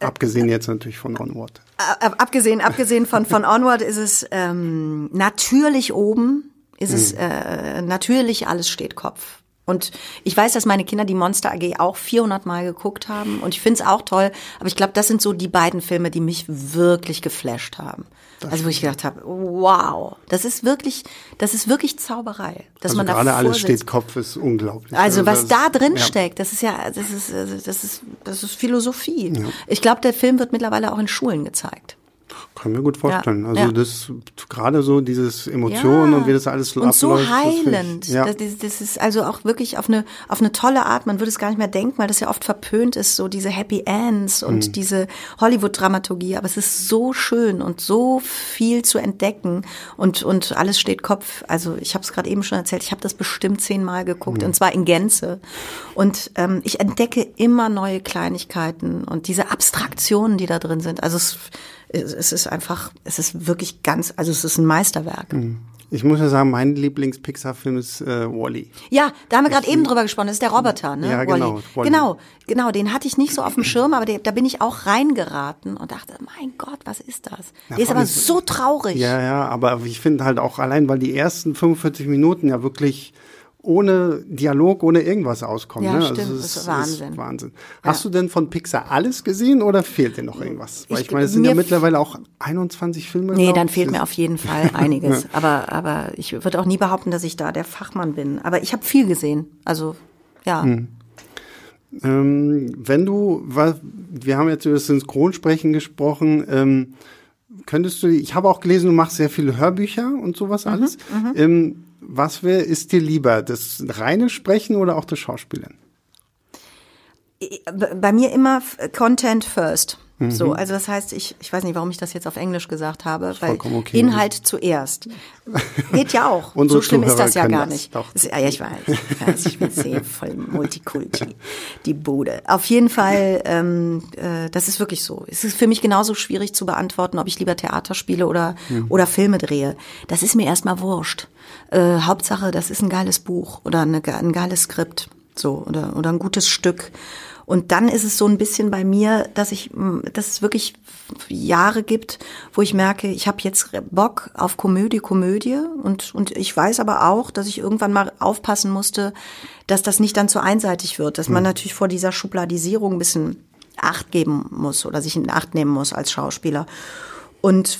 Abgesehen jetzt natürlich von Onward. Äh, abgesehen, abgesehen von, von Onward ist es ähm, natürlich oben, ist es mhm. äh, natürlich alles steht Kopf Und ich weiß, dass meine Kinder die Monster AG auch 400 Mal geguckt haben und ich finde es auch toll, aber ich glaube, das sind so die beiden Filme, die mich wirklich geflasht haben. Das also wo ich gedacht habe, wow, das ist wirklich, das ist wirklich Zauberei, dass also man da gerade alles steht Kopf ist unglaublich. Also was da drin ja. steckt, das ist ja, das ist, das ist, das ist Philosophie. Ja. Ich glaube, der Film wird mittlerweile auch in Schulen gezeigt. Kann mir gut vorstellen. Ja, also ja. das gerade so dieses Emotionen ja. und wie das alles und abläuft. so heilend. Ja. Das, das, ist also auch wirklich auf eine auf eine tolle Art. Man würde es gar nicht mehr denken, weil das ja oft verpönt ist, so diese Happy Ends und mhm. diese Hollywood-Dramaturgie. Aber es ist so schön und so viel zu entdecken und und alles steht Kopf. Also ich habe es gerade eben schon erzählt. Ich habe das bestimmt zehnmal geguckt mhm. und zwar in Gänze. Und ähm, ich entdecke immer neue Kleinigkeiten und diese Abstraktionen, die da drin sind. Also es es ist einfach, es ist wirklich ganz, also es ist ein Meisterwerk. Mhm. Ich muss ja sagen, mein Lieblings-Pixar-Film ist äh, Wally. Ja, da haben wir gerade eben drüber gesprochen. Das ist der Roboter, ne? Ja, genau. Wally. Genau, genau. Den hatte ich nicht so auf dem Schirm, aber der, da bin ich auch reingeraten und dachte, mein Gott, was ist das? Ja, der ist aber so traurig. Ja, ja, aber ich finde halt auch allein, weil die ersten 45 Minuten ja wirklich ohne Dialog, ohne irgendwas auskommen. Ja, ne? stimmt, also das ist Wahnsinn. Ist Wahnsinn. Ja. Hast du denn von Pixar alles gesehen oder fehlt dir noch irgendwas? Weil ich, ich meine, es sind ja mittlerweile auch 21 Filme. Nee, dann fehlt mir auf jeden Fall [LAUGHS] einiges. ja. Aber, aber ich würde auch nie behaupten, dass ich da der Fachmann bin. Aber ich habe viel gesehen. Also, ja. Hm. Ähm, wenn du, wir haben jetzt über das Synchronsprechen gesprochen, ähm, könntest du, ich habe auch gelesen, du machst sehr viele Hörbücher und sowas mhm, alles. Mhm, ähm, was wär, ist dir lieber, das reine Sprechen oder auch das Schauspielen? Bei mir immer Content first. Mhm. So, also das heißt, ich, ich weiß nicht, warum ich das jetzt auf Englisch gesagt habe, weil okay. Inhalt zuerst. [LAUGHS] Geht ja auch. so schlimm Zuhörer ist das ja gar nicht. Das, ja, ich weiß. Ich, weiß, ich bin sehr voll Multikulti, die Bude. Auf jeden Fall, ähm, äh, das ist wirklich so. Es ist für mich genauso schwierig zu beantworten, ob ich lieber Theater spiele oder, mhm. oder Filme drehe. Das ist mir erstmal wurscht. Äh, Hauptsache, das ist ein geiles Buch oder eine, ein geiles Skript. So, oder, oder ein gutes Stück. Und dann ist es so ein bisschen bei mir, dass ich, dass es wirklich Jahre gibt, wo ich merke, ich habe jetzt Bock auf Komödie, Komödie und und ich weiß aber auch, dass ich irgendwann mal aufpassen musste, dass das nicht dann zu einseitig wird, dass man mhm. natürlich vor dieser Schubladisierung ein bisschen Acht geben muss oder sich in Acht nehmen muss als Schauspieler. Und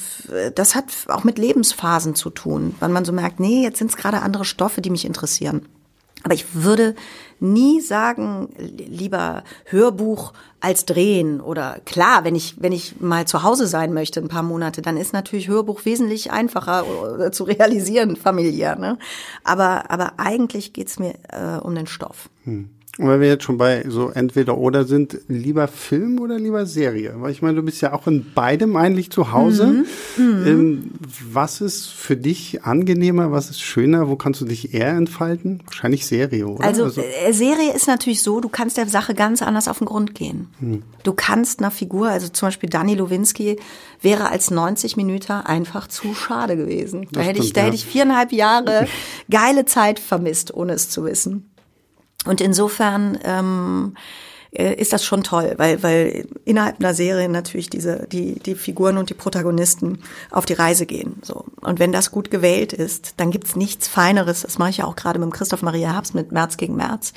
das hat auch mit Lebensphasen zu tun, wann man so merkt, nee, jetzt sind es gerade andere Stoffe, die mich interessieren. Aber ich würde nie sagen, lieber Hörbuch als drehen oder klar, wenn ich wenn ich mal zu Hause sein möchte ein paar Monate, dann ist natürlich Hörbuch wesentlich einfacher äh, zu realisieren familiär. Ne? Aber aber eigentlich geht's mir äh, um den Stoff. Hm. Und wenn wir jetzt schon bei so entweder oder sind, lieber Film oder lieber Serie? Weil ich meine, du bist ja auch in beidem eigentlich zu Hause. Mhm. Mhm. Ähm, was ist für dich angenehmer? Was ist schöner? Wo kannst du dich eher entfalten? Wahrscheinlich Serie, oder? Also, also äh, Serie ist natürlich so, du kannst der Sache ganz anders auf den Grund gehen. Mhm. Du kannst einer Figur, also zum Beispiel Danny Lowinski, wäre als 90 Minuten einfach zu schade gewesen. Da hätte ich, da ja. hätte ich viereinhalb Jahre geile Zeit vermisst, ohne es zu wissen. Und insofern ähm, äh, ist das schon toll, weil, weil innerhalb einer Serie natürlich diese, die, die Figuren und die Protagonisten auf die Reise gehen. So. Und wenn das gut gewählt ist, dann gibt's nichts Feineres. Das mache ich ja auch gerade mit Christoph Maria Herbst mit März gegen März.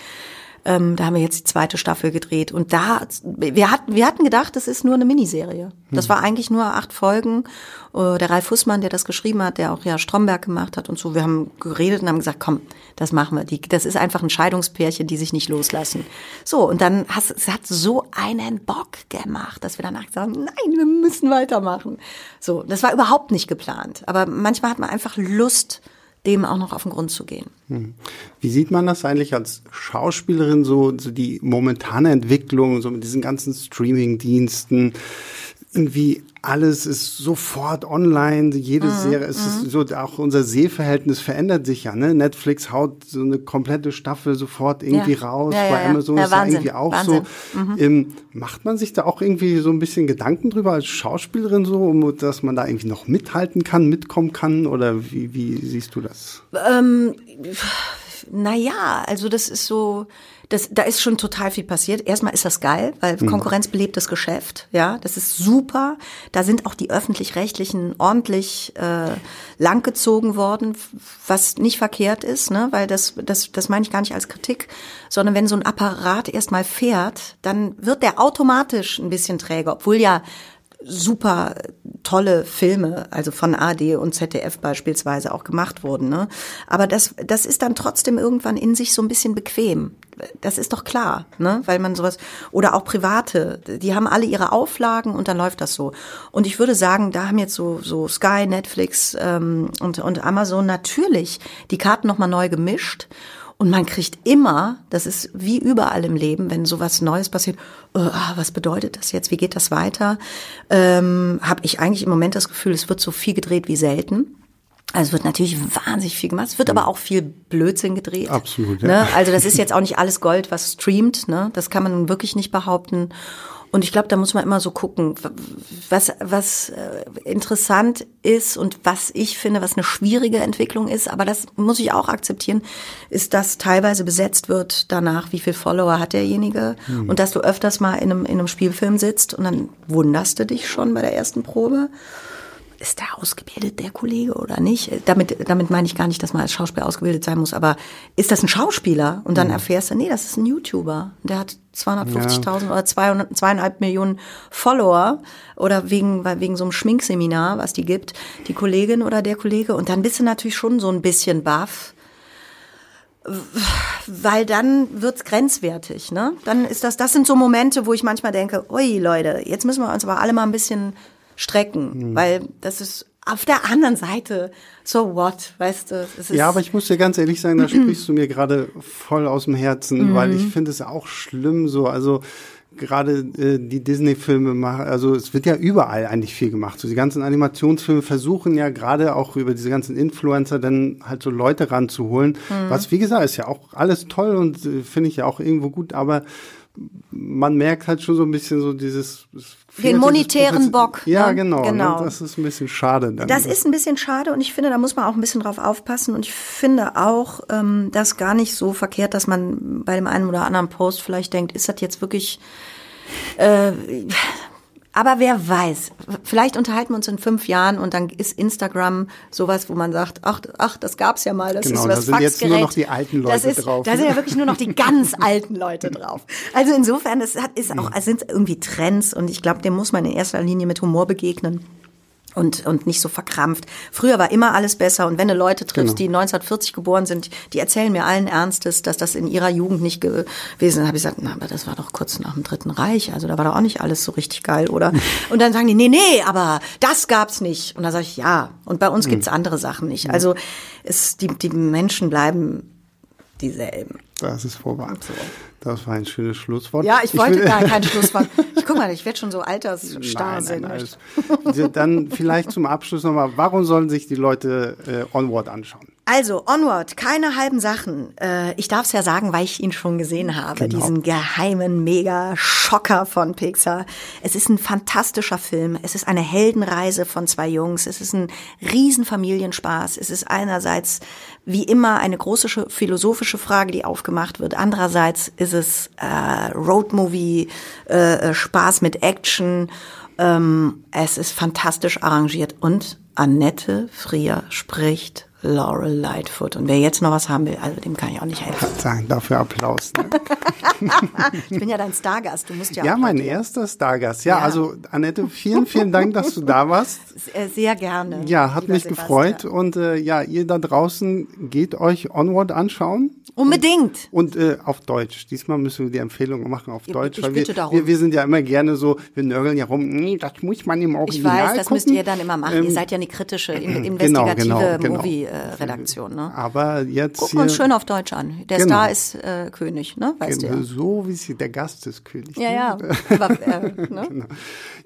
Ähm, da haben wir jetzt die zweite Staffel gedreht. Und da, wir hatten, wir hatten gedacht, das ist nur eine Miniserie. Das hm. war eigentlich nur acht Folgen. Uh, der Ralf Fußmann, der das geschrieben hat, der auch ja Stromberg gemacht hat und so, wir haben geredet und haben gesagt, komm, das machen wir. Die, das ist einfach ein Scheidungspärchen, die sich nicht loslassen. So, und dann hast, es hat so einen Bock gemacht, dass wir danach haben, nein, wir müssen weitermachen. So, das war überhaupt nicht geplant. Aber manchmal hat man einfach Lust, dem auch noch auf den Grund zu gehen. Hm. Wie sieht man das eigentlich als Schauspielerin, so, so die momentane Entwicklung, so mit diesen ganzen Streaming-Diensten? Irgendwie alles ist sofort online, jede mhm. Serie, es ist mhm. so, auch unser Sehverhältnis verändert sich ja, ne? Netflix haut so eine komplette Staffel sofort irgendwie ja. raus, ja, bei ja, Amazon ist ja irgendwie auch Wahnsinn. so. Mhm. Ähm, macht man sich da auch irgendwie so ein bisschen Gedanken drüber als Schauspielerin so, um, dass man da irgendwie noch mithalten kann, mitkommen kann oder wie, wie siehst du das? Ähm, naja, also das ist so, das, da ist schon total viel passiert. Erstmal ist das geil, weil Konkurrenz belebt das Geschäft. Ja, das ist super. Da sind auch die öffentlich-rechtlichen ordentlich äh, langgezogen worden, was nicht verkehrt ist, ne? weil das, das, das meine ich gar nicht als Kritik, sondern wenn so ein Apparat erstmal fährt, dann wird der automatisch ein bisschen träger, obwohl ja super tolle Filme, also von AD und ZDF beispielsweise auch gemacht wurden. Ne? Aber das, das ist dann trotzdem irgendwann in sich so ein bisschen bequem. Das ist doch klar, ne? weil man sowas, oder auch Private, die haben alle ihre Auflagen und dann läuft das so. Und ich würde sagen, da haben jetzt so, so Sky, Netflix ähm, und, und Amazon natürlich die Karten nochmal neu gemischt. Und man kriegt immer, das ist wie überall im Leben, wenn sowas Neues passiert, oh, was bedeutet das jetzt? Wie geht das weiter? Ähm, Habe ich eigentlich im Moment das Gefühl, es wird so viel gedreht wie selten. Also es wird natürlich wahnsinnig viel gemacht. Es wird aber auch viel Blödsinn gedreht. Absolut, ja. Ne? Also das ist jetzt auch nicht alles Gold, was streamt. Ne? Das kann man nun wirklich nicht behaupten. Und ich glaube, da muss man immer so gucken, was, was äh, interessant ist und was ich finde, was eine schwierige Entwicklung ist, aber das muss ich auch akzeptieren, ist, dass teilweise besetzt wird danach, wie viel Follower hat derjenige. Hm. und dass du öfters mal in einem, in einem Spielfilm sitzt und dann wunderst du dich schon bei der ersten Probe ist der ausgebildet, der Kollege oder nicht? Damit, damit meine ich gar nicht, dass man als Schauspieler ausgebildet sein muss, aber ist das ein Schauspieler? Und dann erfährst du, nee, das ist ein YouTuber. Der hat 250.000 oder 200, zweieinhalb Millionen Follower oder wegen, weil wegen so einem Schminkseminar, was die gibt, die Kollegin oder der Kollege. Und dann bist du natürlich schon so ein bisschen baff weil dann wird's grenzwertig, ne? Dann ist das, das sind so Momente, wo ich manchmal denke, ui Leute, jetzt müssen wir uns aber alle mal ein bisschen strecken, weil das ist auf der anderen Seite, so what, weißt du? Es ist, Ja, aber ich muss dir ganz ehrlich sagen, da [CLEARS THROAT] sprichst du mir gerade voll aus dem Herzen, weil ich finde es auch schlimm so, also gerade äh, die Disney-Filme machen, also es wird ja überall eigentlich viel gemacht. So die ganzen Animationsfilme versuchen ja gerade auch über diese ganzen Influencer dann halt so Leute ranzuholen. Was wie gesagt ist ja auch alles toll und äh, finde ich ja auch irgendwo gut, aber man merkt halt schon so ein bisschen so dieses Den monetären Bock, Ja, ne? genau. Genau. Ne? Das ist ein bisschen schade. Dann. Das ist ein bisschen schade und ich finde, da muss man auch ein bisschen drauf aufpassen. Und ich finde auch, ähm, das gar nicht so verkehrt, dass man bei dem einen oder anderen Post vielleicht denkt, ist das jetzt wirklich. Äh, aber wer weiß, vielleicht unterhalten wir uns in fünf Jahren und dann ist Instagram sowas, wo man sagt, ach, ach das gab's ja mal, das Genau, ist da das sind jetzt nur Faxgerät. noch die alten das Leute ist, drauf. Da sind ja wirklich nur noch die ganz [LAUGHS] alten Leute drauf. Also insofern, es hat, ist auch, es sind irgendwie Trends und ich glaube, dem muss man in erster Linie mit Humor begegnen. Und, und nicht so verkrampft. Früher war immer alles besser. Und wenn du Leute triffst, Genau. die 1940 geboren sind, die erzählen mir allen Ernstes, dass das in ihrer Jugend nicht gewesen ist. Habe ich gesagt, na, aber das war doch kurz nach dem Dritten Reich. Also da war doch auch nicht alles so richtig geil, oder? [LAUGHS] Und dann sagen die, nee, nee, aber das gab's nicht. Und dann sage ich, ja. Und bei uns gibt's andere Sachen nicht. Also es, die, die Menschen bleiben dieselben. Das ist vorbei. Das war ein schönes Schlusswort. Ja, ich wollte will- gar kein [LAUGHS] Schlusswort. Ich guck mal, ich werde schon so altersstarr alles. Dann vielleicht zum Abschluss nochmal, warum sollen sich die Leute äh, Onward anschauen? Also, Onward, keine halben Sachen. Äh, ich darf es ja sagen, weil ich ihn schon gesehen habe. Genau. Diesen geheimen Mega-Schocker von Pixar. Es ist ein fantastischer Film. Es ist eine Heldenreise von zwei Jungs. Es ist ein Riesenfamilienspaß. Es ist einerseits wie immer eine große sch- philosophische Frage, die aufgemacht wird. Andererseits ist es äh, Roadmovie, äh, Spaß mit Action. Ähm, es ist fantastisch arrangiert und Annette Frier spricht Laurel Lightfoot. Und wer jetzt noch was haben will, also dem kann ich auch nicht helfen. [LAUGHS] Sagen dafür Applaus. Ne? [LAUGHS] Ich bin ja dein Stargast, du musst ja Ja, mein erster Stargast. Ja, Ja. also Annette, vielen, vielen Dank, dass du da warst. [LAUGHS] Äh, Sehr gerne. Ja, hat mich Sebastian. gefreut. Und äh, ja, ihr da draußen geht euch Onward anschauen. Unbedingt. Und äh, auf Deutsch. Diesmal müssen wir die Empfehlung machen auf Ich- Deutsch. ich weil wir, bitte darum. wir, wir sind ja immer gerne so, wir nörgeln ja rum, nee, das muss man im Ich Original weiß, das gucken. müsst ihr dann immer machen. Ähm, ihr seid ja eine kritische, in- genau, investigative genau, genau. Movie-Redaktion. Ne? Aber jetzt Gucken uns schön auf Deutsch an. Der Genau. Star ist äh, König, ne? Weißt du ja. So wie sie der Gast ist König. Ja, ne? ja. [LAUGHS] Aber, äh, ne?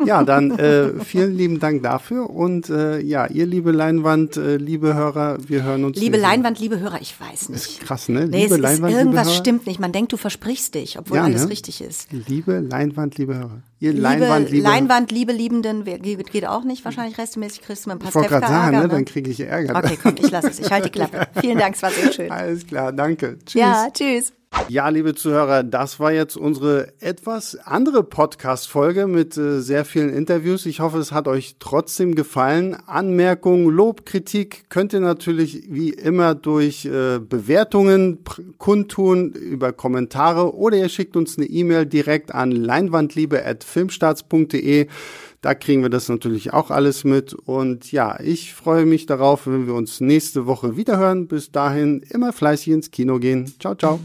Ja, dann äh, vielen lieben Dank dafür und äh, ja, ihr liebe Leinwand, äh, liebe Hörer, wir hören uns. Liebe Leinwand, liebe Hörer, ich weiß nicht. Krass, ne? Nee, liebe ist, Leinwand, irgendwas liebe Hörer. stimmt nicht. Man denkt, du versprichst dich, obwohl Ja, alles ne? richtig ist. Liebe Leinwand, liebe Hörer. Ihr Liebe, Leinwand, liebe Leinwand, liebe Liebenden, geht, auch nicht. Wahrscheinlich rechtmäßig kriegst du mit Ich wollte gerade sagen, Ärger, ne? dann kriege ich Ärger. Okay, komm, ich lasse es. Ich halte die Klappe. [LAUGHS] Vielen Dank, es war sehr schön. Alles klar, danke. Tschüss. Ja, tschüss. Ja, liebe Zuhörer, das war jetzt unsere etwas andere Podcast-Folge mit äh, sehr vielen Interviews. Ich hoffe, es hat euch trotzdem gefallen. Anmerkungen, Lob, Kritik könnt ihr natürlich wie immer durch äh, Bewertungen kundtun, über Kommentare oder ihr schickt uns eine E-Mail direkt an leinwandliebe.filmstarts.de. Da kriegen wir das natürlich auch alles mit. Und ja, ich freue mich darauf, wenn wir uns nächste Woche wiederhören. Bis dahin immer fleißig ins Kino gehen. Ciao, ciao.